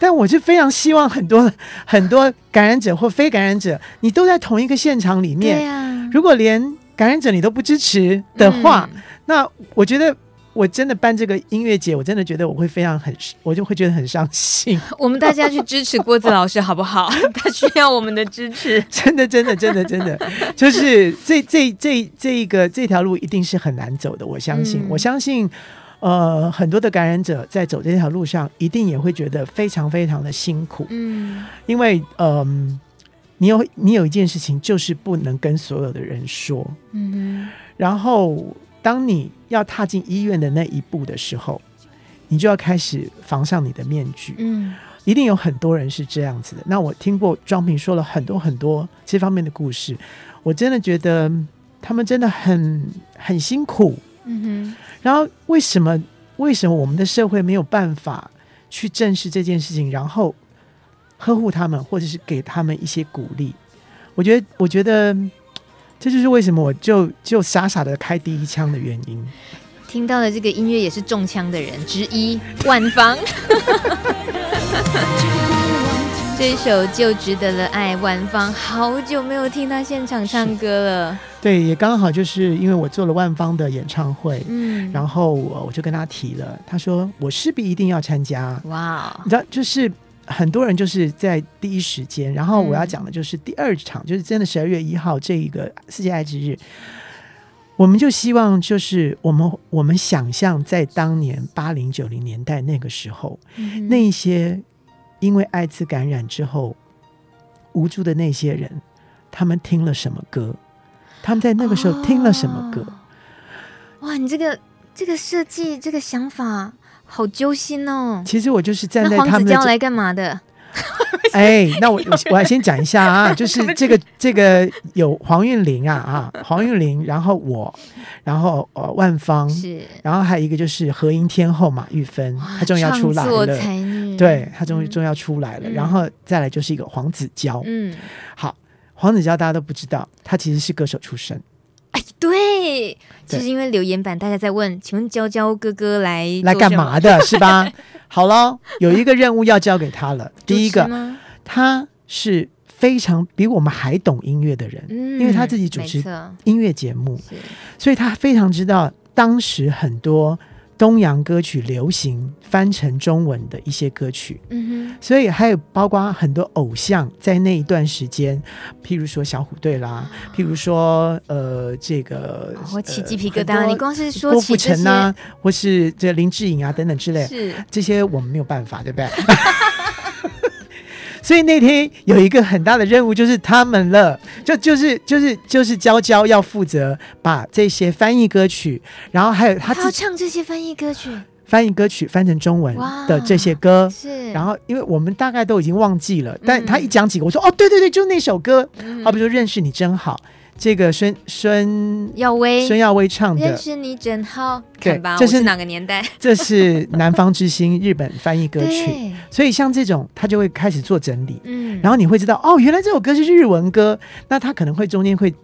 但我是非常希望很多很多感染者或非感染者，你都在同一个现场里面。啊、如果连感染者你都不支持的话，嗯、那我觉得。我真的办这个音乐节，我真的觉得我会非常很，我就会觉得很伤心。我们大家去支持郭子老师好不好？他需要我们的支持。真的，真的，真的，真的，就是这这这这一个这条路一定是很难走的。我相信，嗯、我相信，呃，很多的感染者在走这条路上，一定也会觉得非常非常的辛苦。嗯，因为嗯、呃，你有你有一件事情，就是不能跟所有的人说。嗯，然后。当你要踏进医院的那一步的时候，你就要开始防上你的面具。嗯，一定有很多人是这样子的。那我听过庄平说了很多很多这方面的故事，我真的觉得他们真的很很辛苦。嗯哼。然后为什么为什么我们的社会没有办法去正视这件事情，然后呵护他们，或者是给他们一些鼓励？我觉得，我觉得。这就是为什么我就就傻傻的开第一枪的原因。听到了这个音乐也是中枪的人之一，万芳。这首就值得了爱，万芳好久没有听他现场唱歌了。对，也刚好就是因为我做了万芳的演唱会，嗯，然后我就跟他提了，他说我势必一定要参加。哇，你知道，就是很多人就是在第一时间，然后我要讲的就是第二场，嗯、就是真的十二月一号这一个世界爱之日，我们就希望就是我们我们想象在当年八零九零年代那个时候，嗯、那一些。因为艾滋感染之后，无助的那些人，他们听了什么歌？他们在那个时候听了什么歌？哦、哇，你这个这个设计，这个想法好揪心哦。其实我就是站在他们的。黄子佼来干嘛的？哎，那我 我我来先讲一下啊，就是 这个这个有黄韵玲啊啊，黄韵玲，然后我，然后呃万芳是，然后还有一个就是和音天后马玉芬，她终于要出来了，对，她终于终于要出来了，然后再来就是一个黄子佼，嗯，好，黄子佼大家都不知道，他其实是歌手出身。哎，对，就是因为留言板大家在问，请问娇娇哥哥来来干嘛的，是吧？好了，有一个任务要交给他了。第一个，他是非常比我们还懂音乐的人，嗯、因为他自己主持音乐节目，所以他非常知道当时很多。东洋歌曲流行翻成中文的一些歌曲，嗯哼，所以还有包括很多偶像在那一段时间，譬如说小虎队啦，譬如说呃这个，我起鸡皮疙瘩，你光是说郭富城啊，或是这林志颖啊等等之类，是。这些我们没有办法，对不对？所以那天有一个很大的任务，就是他们了，就就是就是就是娇娇要负责把这些翻译歌曲，然后还有他，他要唱这些翻译歌曲，翻译歌曲翻成中文的这些歌，是。然后因为我们大概都已经忘记了，但他一讲几个，我说哦，对对对，就那首歌，好比说认识你真好。这个孙孙耀威，孙耀威唱的《认识你真好》，对吧？这是哪个年代？这是南方之星日本翻译歌曲，所以像这种他就会开始做整理，嗯，然后你会知道哦，原来这首歌是日文歌，那他可能会中间会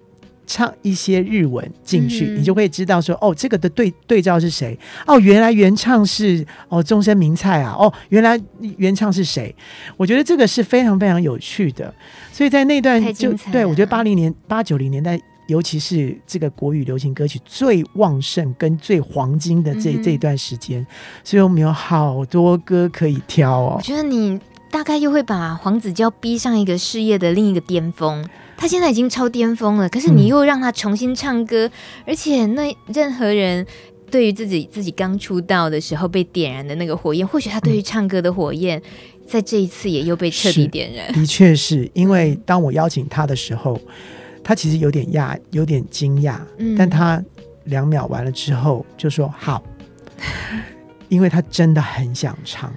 唱一些日文进去，嗯、你就会知道说哦，这个的对对照是谁？哦，原来原唱是哦中森明菜啊，哦，原来原唱是谁？我觉得这个是非常非常有趣的。所以在那段就对我觉得八零年八九零年代，尤其是这个国语流行歌曲最旺盛跟最黄金的这、嗯、这一段时间，所以我们有好多歌可以挑哦。我觉得你大概又会把黄子佼逼上一个事业的另一个巅峰，他现在已经超巅峰了，可是你又让他重新唱歌，嗯、而且那任何人对于自己自己刚出道的时候被点燃的那个火焰，或许他对于唱歌的火焰。嗯在这一次也又被彻底点燃，的确是因为当我邀请他的时候，他其实有点讶，有点惊讶，嗯、但他两秒完了之后就说好，因为他真的很想唱，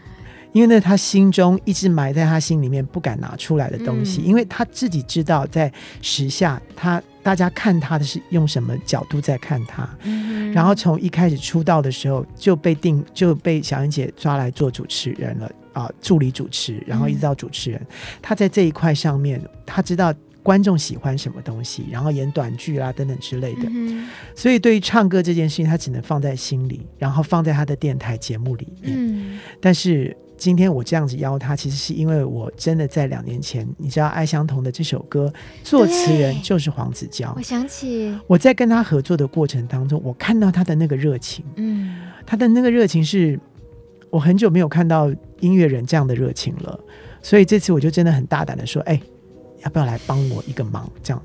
因为那他心中一直埋在他心里面不敢拿出来的东西，嗯、因为他自己知道在时下他大家看他的是用什么角度在看他，嗯、然后从一开始出道的时候就被定就被小英姐抓来做主持人了。啊、呃，助理主持，然后一直到主持人，嗯、他在这一块上面，他知道观众喜欢什么东西，然后演短剧啦等等之类的。嗯、所以对于唱歌这件事情，他只能放在心里，然后放在他的电台节目里面。嗯、但是今天我这样子邀他，其实是因为我真的在两年前，你知道《爱相同》的这首歌作词人就是黄子佼。我想起我在跟他合作的过程当中，我看到他的那个热情，嗯，他的那个热情是。我很久没有看到音乐人这样的热情了，所以这次我就真的很大胆的说：“哎、欸，要不要来帮我一个忙？”这样，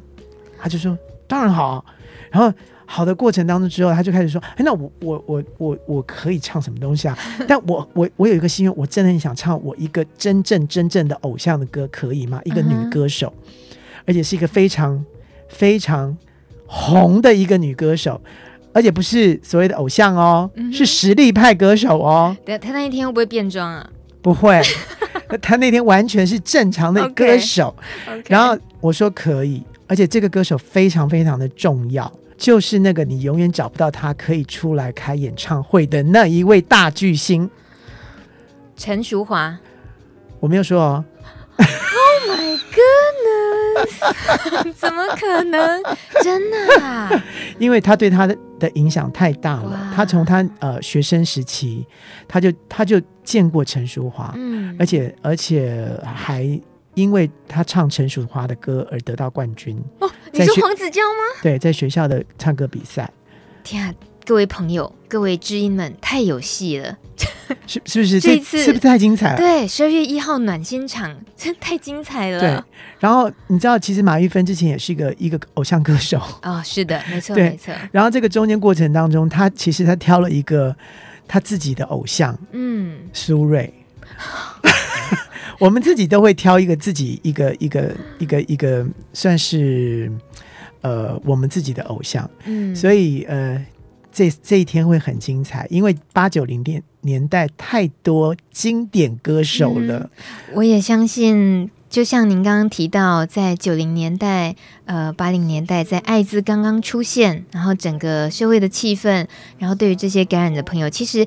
他就说：“当然好。”然后好的过程当中之后，他就开始说：“哎、欸，那我我我我我可以唱什么东西啊？但我我我有一个心愿，我真的很想唱我一个真正真正的偶像的歌，可以吗？一个女歌手，而且是一个非常非常红的一个女歌手。”而且不是所谓的偶像哦，嗯、是实力派歌手哦。对，他那一天会不会变装啊？不会，他那天完全是正常的歌手。Okay, okay. 然后我说可以，而且这个歌手非常非常的重要，就是那个你永远找不到他可以出来开演唱会的那一位大巨星陈淑华。我没有说哦。Oh my goodness！怎么可能？真的啊？因为他对他的的影响太大了。他从他呃学生时期，他就他就见过陈淑华，嗯，而且而且还因为他唱陈淑华的歌而得到冠军。哦，你是黄子佼吗？对，在学校的唱歌比赛。天啊，各位朋友，各位知音们，太有戏了！是是不是？这次是不是太精彩了？对，十二月一号暖心场，真太精彩了。对，然后你知道，其实马玉芬之前也是一个一个偶像歌手。哦，是的，没错，对没错。然后这个中间过程当中，他其实他挑了一个他自己的偶像，嗯，苏芮。我们自己都会挑一个自己一个一个一个一个算是呃我们自己的偶像，嗯，所以呃这这一天会很精彩，因为八九零年年代太多经典歌手了。嗯，我也相信，就像您刚刚提到，在九零年代、呃八零年代，在艾滋刚刚出现，然后整个社会的气氛，然后对于这些感染的朋友，其实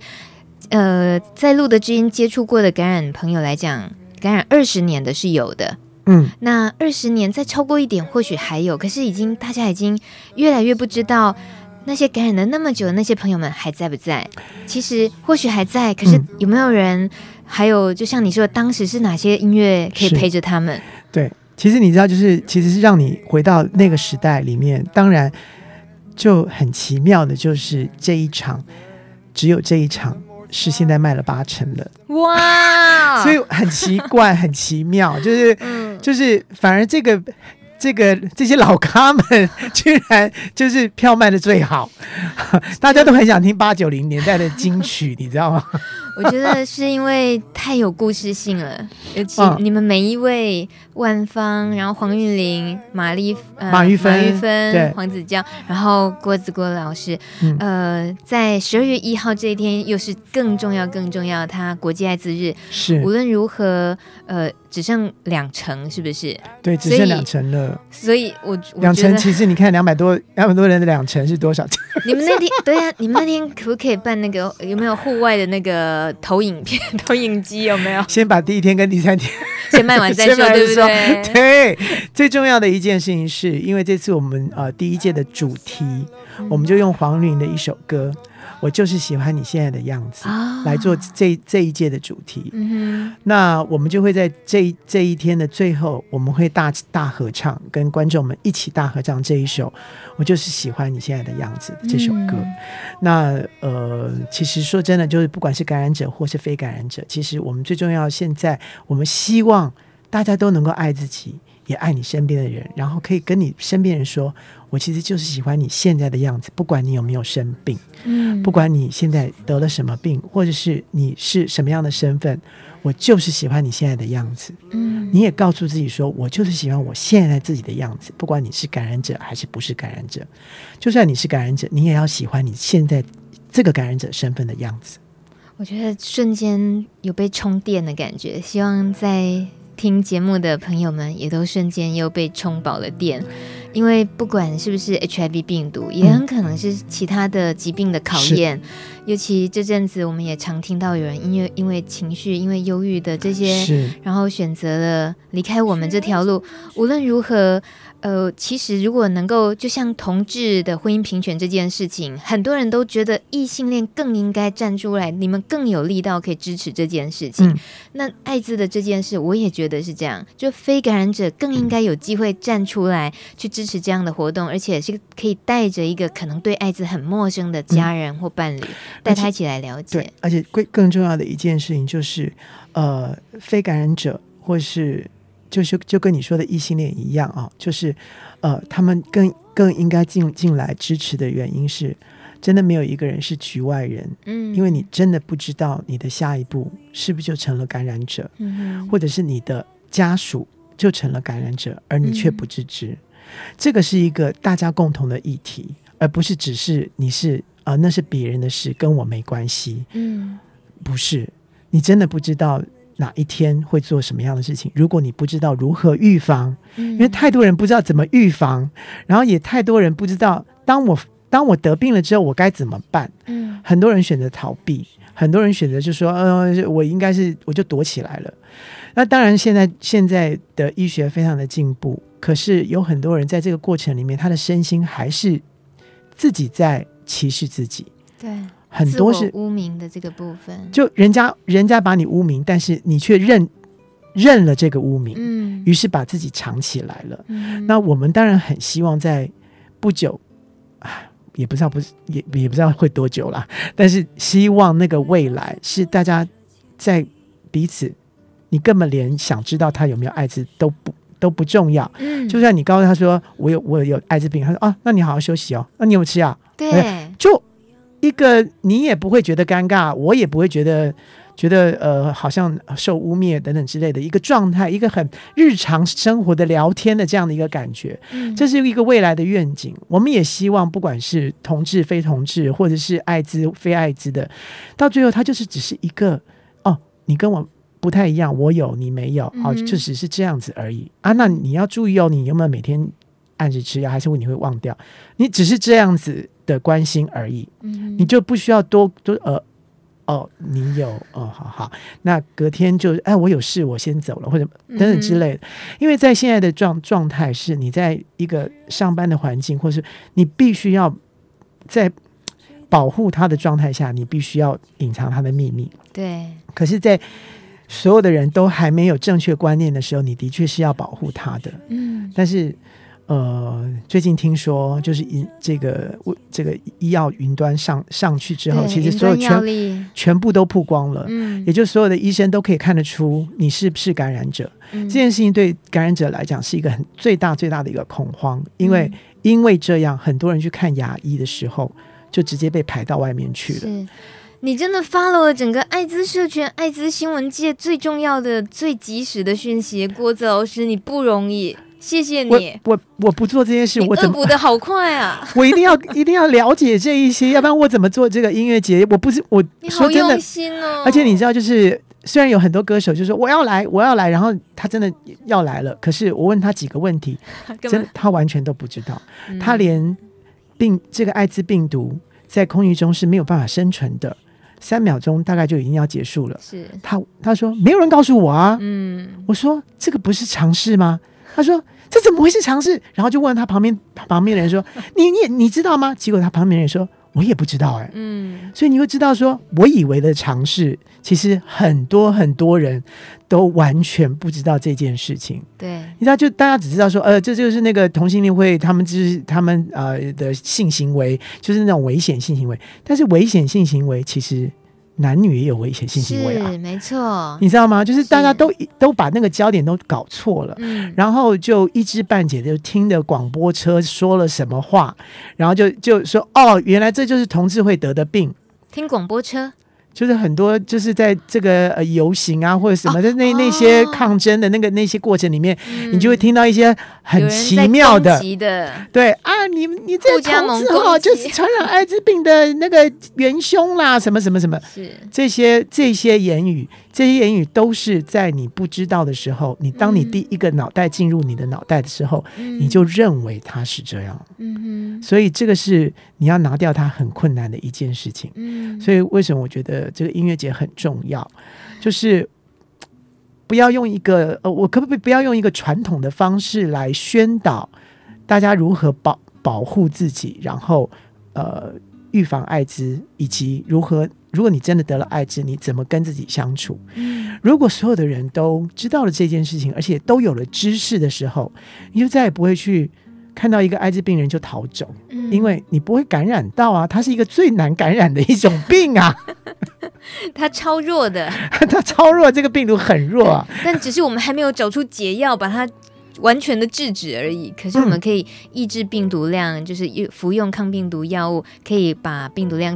呃在路德之音接触过的感染朋友来讲。感染二十年的是有的，嗯，那二十年再超过一点，或许还有，可是已经大家已经越来越不知道那些感染了那么久的那些朋友们还在不在？其实或许还在，可是有没有人？嗯、还有，就像你说，当时是哪些音乐可以陪着他们？对，其实你知道，就是其实是让你回到那个时代里面，当然就很奇妙的，就是这一场，只有这一场。是现在卖了八成的，哇！所以很奇怪，很奇妙，就是，嗯、就是反而这个这个这些老咖们居然就是票卖的最好，大家都很想听八九零年代的金曲，你知道吗？我觉得是因为太有故事性了，尤其你们每一位万芳，然后黄韵玲、马丽、呃、马玉芬、马玉芬、对黄子佼，然后郭子郭老师，嗯、呃，在十二月一号这一天又是更重要、更重要，他国际艾滋日是无论如何，呃。只剩两成，是不是？对，只剩两成了。所以我，我两成其实你看两百多两百多人的两成是多少钱？你们那天对呀、啊，你们那天可不可以办那个？有没有户外的那个投影片、投影机？有没有？先把第一天跟第三天 先卖完再说，对不对？对，最重要的一件事情是因为这次我们呃第一届的主题，嗯、我们就用黄龄的一首歌。我就是喜欢你现在的样子，啊、来做这这一届的主题。嗯、那我们就会在这这一天的最后，我们会大大合唱，跟观众们一起大合唱这一首《我就是喜欢你现在的样子》这首歌。嗯、那呃，其实说真的，就是不管是感染者或是非感染者，其实我们最重要，现在我们希望大家都能够爱自己。也爱你身边的人，然后可以跟你身边人说：“我其实就是喜欢你现在的样子，不管你有没有生病，嗯，不管你现在得了什么病，或者是你是什么样的身份，我就是喜欢你现在的样子。”嗯，你也告诉自己说：“我就是喜欢我现在自己的样子，不管你是感染者还是不是感染者，就算你是感染者，你也要喜欢你现在这个感染者身份的样子。”我觉得瞬间有被充电的感觉，希望在。听节目的朋友们也都瞬间又被充饱了电，因为不管是不是 HIV 病毒，也很可能是其他的疾病的考验。嗯、尤其这阵子，我们也常听到有人因为因为情绪、因为忧郁的这些，然后选择了离开我们这条路。无论如何。呃，其实如果能够，就像同志的婚姻平权这件事情，很多人都觉得异性恋更应该站出来，你们更有力道可以支持这件事情。嗯、那艾滋的这件事，我也觉得是这样，就非感染者更应该有机会站出来去支持这样的活动，而且是可以带着一个可能对艾滋很陌生的家人或伴侣，带、嗯、他一起来了解。对，而且更更重要的一件事情就是，呃，非感染者或是。就是就跟你说的异性恋一样啊，就是呃，他们更更应该进进来支持的原因是，真的没有一个人是局外人，嗯，因为你真的不知道你的下一步是不是就成了感染者，嗯，或者是你的家属就成了感染者，而你却不自知，嗯、这个是一个大家共同的议题，而不是只是你是啊、呃，那是别人的事，跟我没关系，嗯，不是，你真的不知道。哪一天会做什么样的事情？如果你不知道如何预防，嗯、因为太多人不知道怎么预防，然后也太多人不知道，当我当我得病了之后，我该怎么办？嗯，很多人选择逃避，很多人选择就说：“呃，我应该是我就躲起来了。”那当然，现在现在的医学非常的进步，可是有很多人在这个过程里面，他的身心还是自己在歧视自己。对。很多是污名的这个部分，就人家人家把你污名，但是你却认认了这个污名，嗯，于是把自己藏起来了。嗯那我们当然很希望在不久，啊，也不知道不是也也不知道会多久啦，但是希望那个未来是大家在彼此，你根本连想知道他有没有艾滋都不都不重要。嗯，就算你告诉他说我有我有艾滋病，他说啊，那你好好休息哦，那你有吃药？对，就一个你也不会觉得尴尬，我也不会觉得觉得呃好像受污蔑等等之类的一个状态，一个很日常生活的聊天的这样的一个感觉，嗯这是一个未来的愿景。我们也希望不管是同志、非同志，或者是艾滋、非艾滋的，到最后它就是只是一个哦，你跟我不太一样，我有你没有，哦，嗯就只是这样子而已啊。那你要注意哦，你有没有每天按时吃药，还是你会忘掉？你只是这样子的关心而已。嗯你就不需要多多呃哦，你有哦，好好，那隔天就哎，我有事，我先走了，或者等等之类的。因为在现在的状状态是，你在一个上班的环境，或是你必须要在保护他的状态下，你必须要隐藏他的秘密。对，可是，在所有的人都还没有正确观念的时候，你的确是要保护他的。嗯但是，呃，最近听说，就是医这个这个医药云端上上去之后，其实所有全全部都曝光了，嗯。也就是所有的医生都可以看得出你是不是感染者。嗯。这件事情对感染者来讲是一个很最大最大的一个恐慌，因为、嗯。因为这样，很多人去看牙医的时候，就直接被排到外面去了。你真的 follow 了整个艾滋社群、艾滋新闻界最重要的、最及时的讯息，郭子老师，你不容易，谢谢你，我我我不做这件事，我怎么补的好快啊！我一定要一定要了解这一些，要不然我怎么做这个音乐节？我不是我你说真的用，心哦，而且你知道，就是虽然有很多歌手就说我要来，我要来，然后他真的要来了，可是我问他几个问题，真的他完全都不知道，嗯。他连病这个艾滋病毒在空气中是没有办法生存的，三秒钟大概就已经要结束了。是。他他说没有人告诉我啊，嗯。我说这个不是尝试吗？他说这怎么会是尝试？然后就问他旁边旁边的人说你你你知道吗？结果他旁边人说我也不知道哎、嗯所以你会知道说，我以为的尝试，其实很多很多人都完全不知道这件事情。对你知道，就大家只知道说，呃，这就是那个同性恋会，他们就是他们呃的性行为，就是那种危险性行为。但是危险性行为其实男女也有危险性行为啊，没错，你知道吗？就是大家都都把那个焦点都搞错了。嗯然后就一知半解的听着广播车说了什么话，然后就就说哦，原来这就是同志会得的病。听广播车，就是很多就是在这个呃游行啊或者什么的、哦那那些抗争的那个那些过程里面，嗯。你就会听到一些很奇妙的的，对啊，你你这互加同盟攻击。志哈就是传染艾滋病的那个元凶啦，什么什么什么，是。这些这些言语，这些言语都是在你不知道的时候，你当你嗯。第一个脑袋进入你的脑袋的时候，嗯。你就认为它是这样，嗯哼。所以这个是你要拿掉它很困难的一件事情。嗯，所以为什么我觉得这个音乐节很重要，就是不要用一个呃，我可不可以不要用一个传统的方式来宣导大家如何保保护自己，然后呃预防艾滋，以及如何如果你真的得了艾滋，你怎么跟自己相处？嗯如果所有的人都知道了这件事情，而且都有了知识的时候，你就再也不会去看到一个艾滋病人就逃走。嗯因为你不会感染到啊，它是一个最难感染的一种病啊，它超弱的，它超弱，这个病毒很弱啊。但只是我们还没有找出解药把它完全的制止而已。可是我们可以抑制病毒量，就是服用抗病毒药物，可以把病毒量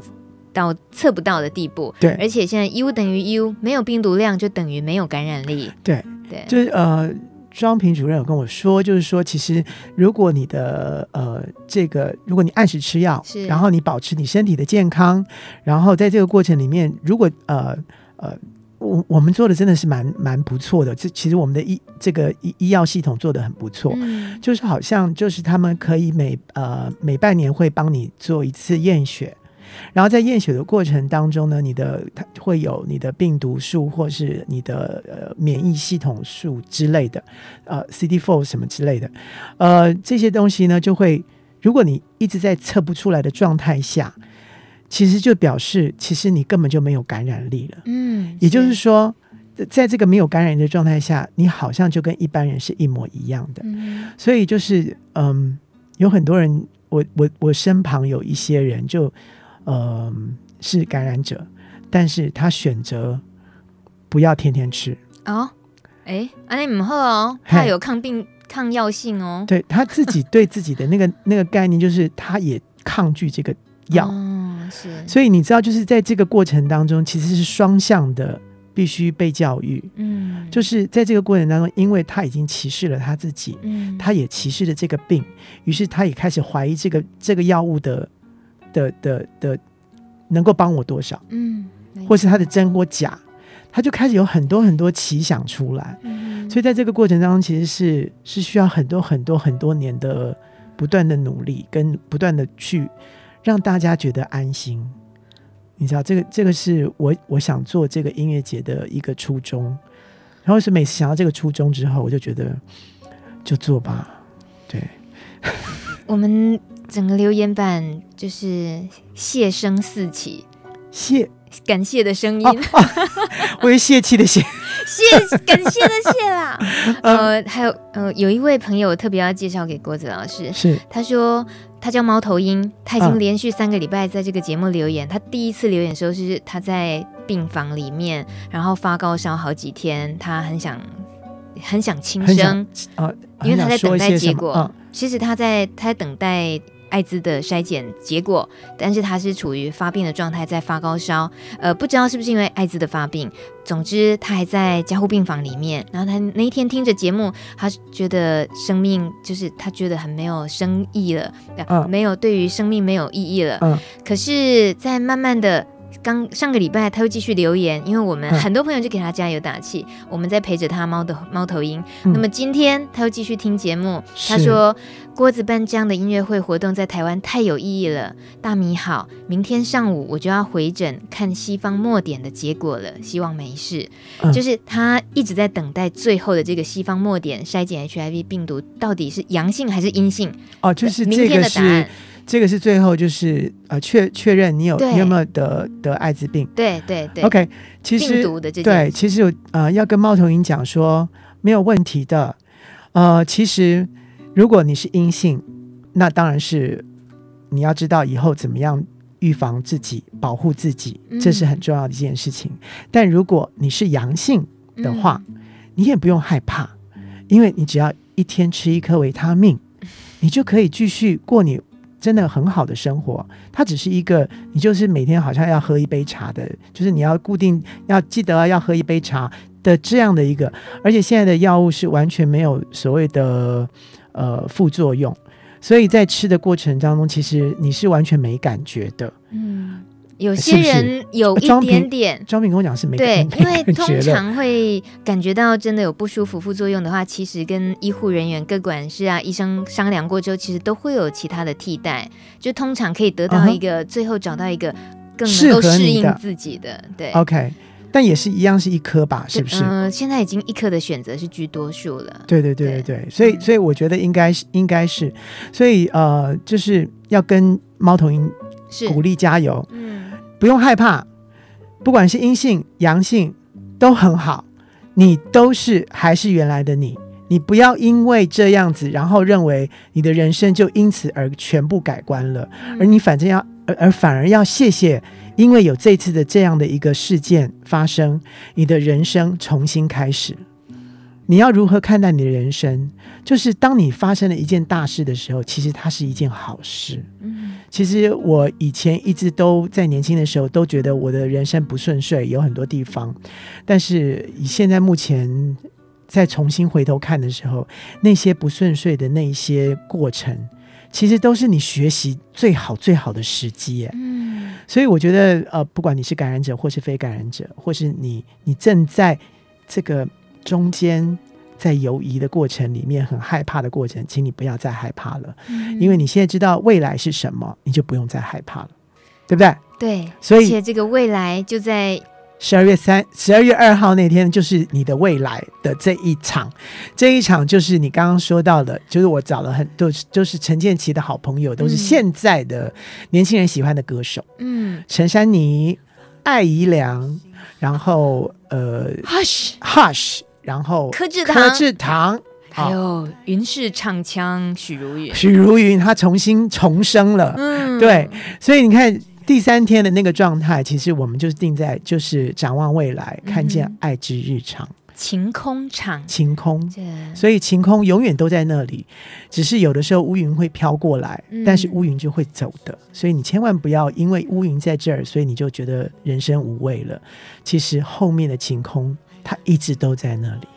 到测不到的地步。对而且现在 U 等于 U，没有病毒量就等于没有感染力。对，对，就是呃，庄平主任有跟我说，就是说，其实如果你的呃这个，如果你按时吃药是，然后你保持你身体的健康，然后在这个过程里面，如果呃呃。我我们做的真的是蛮蛮不错的，这其实我们的医这个医医药系统做的很不错。嗯就是好像就是他们可以每呃每半年会帮你做一次验血，然后在验血的过程当中呢，你的它会有你的病毒数或是你的呃免疫系统数之类的，呃 CD4 什么之类的，呃这些东西呢就会，如果你一直在测不出来的状态下，其实就表示其实你根本就没有感染力了。嗯，也就是说，在这个没有感染的状态下，你好像就跟一般人是一模一样的。嗯，所以就是嗯，有很多人，我我我身旁有一些人就嗯是感染者，但是他选择不要天天吃。哦，哎，安利姆赫哦，他有抗病抗药性哦，对他自己对自己的那个 那个概念就是他也抗拒这个药，哦，是，所以你知道就是在这个过程当中其实是双向的。必须被教育，嗯，就是在这个过程当中，因为他已经歧视了他自己，嗯，他也歧视了这个病，于是他也开始怀疑这个这个药物的的的的能够帮我多少，嗯，或是他的真或假，他就开始有很多很多奇想出来，嗯，所以在这个过程当中，其实是是需要很多很多很多年的不断的努力，跟不断的去让大家觉得安心。你知道这个这个是我我想做这个音乐节的一个初衷，然后是每次想到这个初衷之后，我就觉得就做吧。对，我们整个留言板就是谢声四起，谢感谢的声音，为泄气的泄，谢感谢的谢啦。呃，还有呃，有一位朋友特别要介绍给郭子老师，是他说。他叫猫头鹰，他已经连续三个礼拜在这个节目留言。嗯、他第一次留言的时候是他在病房里面，然后发高烧好几天，他很想很想轻生，啊、因为他在等待结果。嗯、其实他在他在等待。艾滋的筛检结果，但是他是处于发病的状态，在发高烧，呃，不知道是不是因为艾滋的发病。总之，他还在加护病房里面。然后他那一天听着节目，他觉得生命就是他觉得很没有生意了，嗯、没有对于生命没有意义了。嗯、可是，在慢慢的。刚上个礼拜，他又继续留言，因为我们很多朋友就给他加油打气，嗯、我们在陪着他猫的猫头鹰。嗯、那么今天他又继续听节目，他说：“郭子办这样的音乐会活动在台湾太有意义了。”大米好，明天上午我就要回诊看西方末点的结果了，希望没事。嗯、就是他一直在等待最后的这个西方末点筛检 HIV 病毒到底是阳性还是阴性？哦，就是明天的答案。这个是最后就是呃确确认你有你有没有得得艾滋病？对对对。OK，其实对，其实呃要跟猫头鹰讲说没有问题的。呃，其实如果你是阴性，那当然是你要知道以后怎么样预防自己、保护自己，这是很重要的一件事情。嗯、但如果你是阳性的话，嗯、你也不用害怕，因为你只要一天吃一颗维他命，你就可以继续过你。真的很好的生活，它只是一个，你就是每天好像要喝一杯茶的，就是你要固定要记得要喝一杯茶的这样的一个，而且现在的药物是完全没有所谓的呃副作用，所以在吃的过程当中，其实你是完全没感觉的，嗯。有些人有一点点，张敏跟我讲是没对，因为通常会感觉到真的有不舒服、副作用的话，其实跟医护人员、各管事啊、医生商量过之后，其实都会有其他的替代，就通常可以得到一个、uh huh. 最后找到一个更能够适应自己的。的对，OK，但也是一样是一颗吧，是不是？嗯、呃，现在已经一颗的选择是居多数了。对对对对对，对所以所以我觉得应该是应该是，所以呃，就是要跟猫头鹰鼓励加油。嗯。不用害怕，不管是阴性、阳性都很好，你都是还是原来的你。你不要因为这样子，然后认为你的人生就因此而全部改观了。而你反正要，而而反而要谢谢，因为有这次的这样的一个事件发生，你的人生重新开始。你要如何看待你的人生？就是当你发生了一件大事的时候，其实它是一件好事。嗯，其实我以前一直都在年轻的时候都觉得我的人生不顺遂，有很多地方。但是以现在目前再重新回头看的时候，那些不顺遂的那些过程，其实都是你学习最好最好的时机。嗯，所以我觉得呃，不管你是感染者或是非感染者，或是你你正在这个。中间在犹疑的过程里面，很害怕的过程，请你不要再害怕了，嗯、因为你现在知道未来是什么，你就不用再害怕了，对不对？对，所以而且这个未来就在十二月三、十二月二号那天，就是你的未来的这一场，这一场就是你刚刚说到的，就是我找了很多，就是陈建奇的好朋友，都是现在的年轻人喜欢的歌手，嗯，陈珊妮、艾怡良。然后呃，Hush。Hush，然后柯志棠，柯志堂，还有云氏唱腔许茹芸，许茹芸她重新重生了，嗯，对，所以你看第三天的那个状态，其实我们就是定在就是展望未来，看见爱之日常。晴空场，晴空，所以晴空永远都在那里，只是有的时候乌云会飘过来，嗯、但是乌云就会走的，所以你千万不要因为乌云在这儿，所以你就觉得人生无味了。其实后面的晴空，它一直都在那里。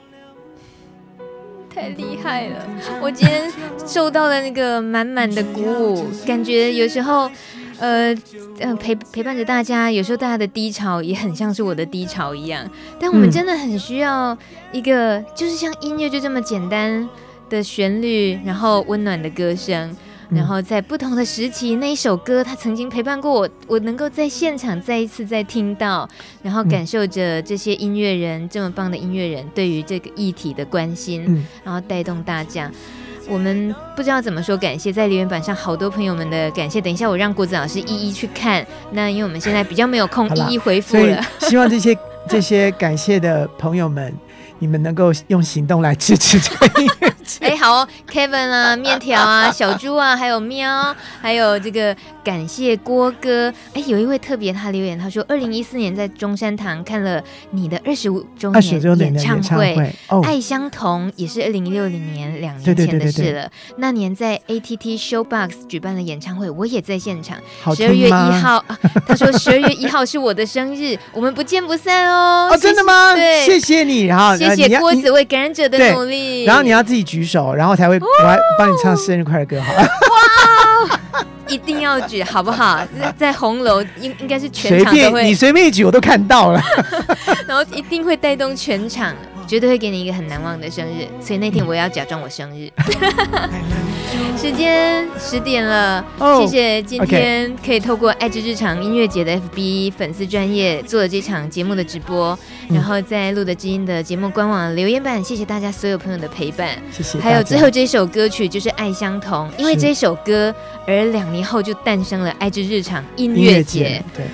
太厉害了！我今天受到了那个满满的鼓舞，感觉有时候。呃，呃，陪陪伴着大家，有时候大家的低潮也很像是我的低潮一样。但我们真的很需要一个，嗯、就是像音乐就这么简单的旋律，然后温暖的歌声，嗯、然后在不同的时期，那一首歌它曾经陪伴过我，我能够在现场再一次再听到，然后感受着这些音乐人、嗯、这么棒的音乐人对于这个议题的关心，嗯、然后带动大家。我们不知道怎么说感谢，在留言板上好多朋友们的感谢，等一下我让郭子老师一一去看。那因为我们现在比较没有空一一回复了，希望这些 这些感谢的朋友们。你们能够用行动来支持这个音乐节？哎，好，Kevin 啊，面条啊，小猪啊，还有喵，还有这个感谢郭哥。哎，有一位特别他留言，他说，二零一四年在中山堂看了你的二十五周年演唱会，哦，爱相同也是二零一六年两年前的事了。那年在 ATT Showbox 举办了演唱会，我也在现场。十二月一号，啊，他说十二月一号是我的生日，我们不见不散哦。哦，真的吗？对，谢谢你，然后。谢谢郭子为感染者的努力。然后你要自己举手，然后才会我还帮你唱生日快乐歌，好了。哇，一定要举，好不好？在红楼应应该是全场都会，你随便一举我都看到了。然后一定会带动全场，绝对会给你一个很难忘的生日。所以那天我也要假装我生日。时间十点了，oh, 谢谢今天可以透过爱之日常音乐节的 FB 粉丝专业做了这场节目的直播，嗯、然后在录的知音的节目官网留言板，谢谢大家所有朋友的陪伴，谢谢。还有最后这首歌曲就是《爱相同》，因为这首歌而两年后就诞生了爱之日常音乐节，对，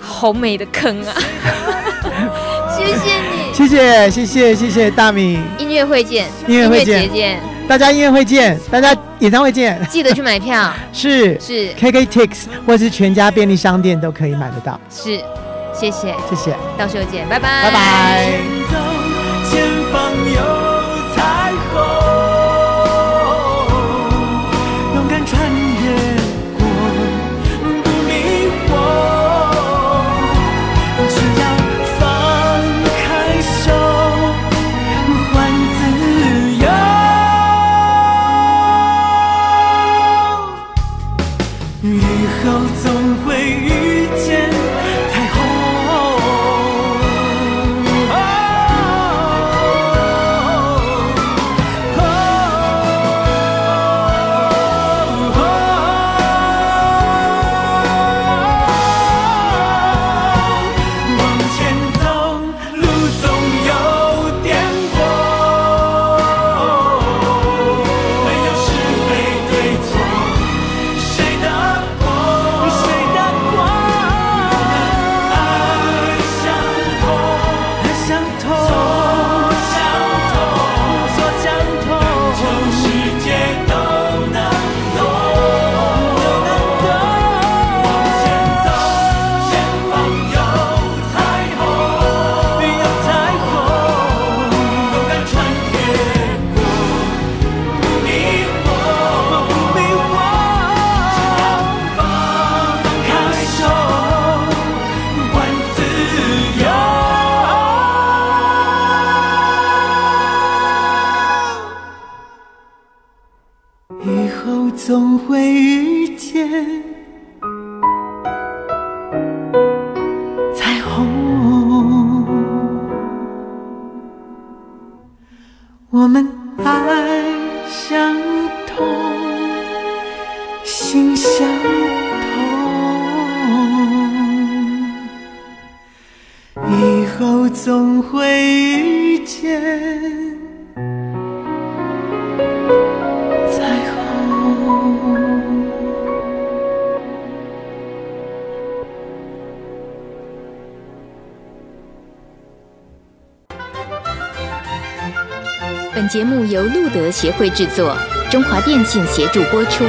好美的坑啊！谢谢你，谢谢谢谢谢谢大米，音乐会见，音乐会见。大家音乐会见，大家演唱会见，记得去买票。是。是，KKTIX 或是全家便利商店都可以买得到。是，谢谢。谢谢，到时候见，拜拜。拜拜。本节目由路德协会制作，中华电信协助播出。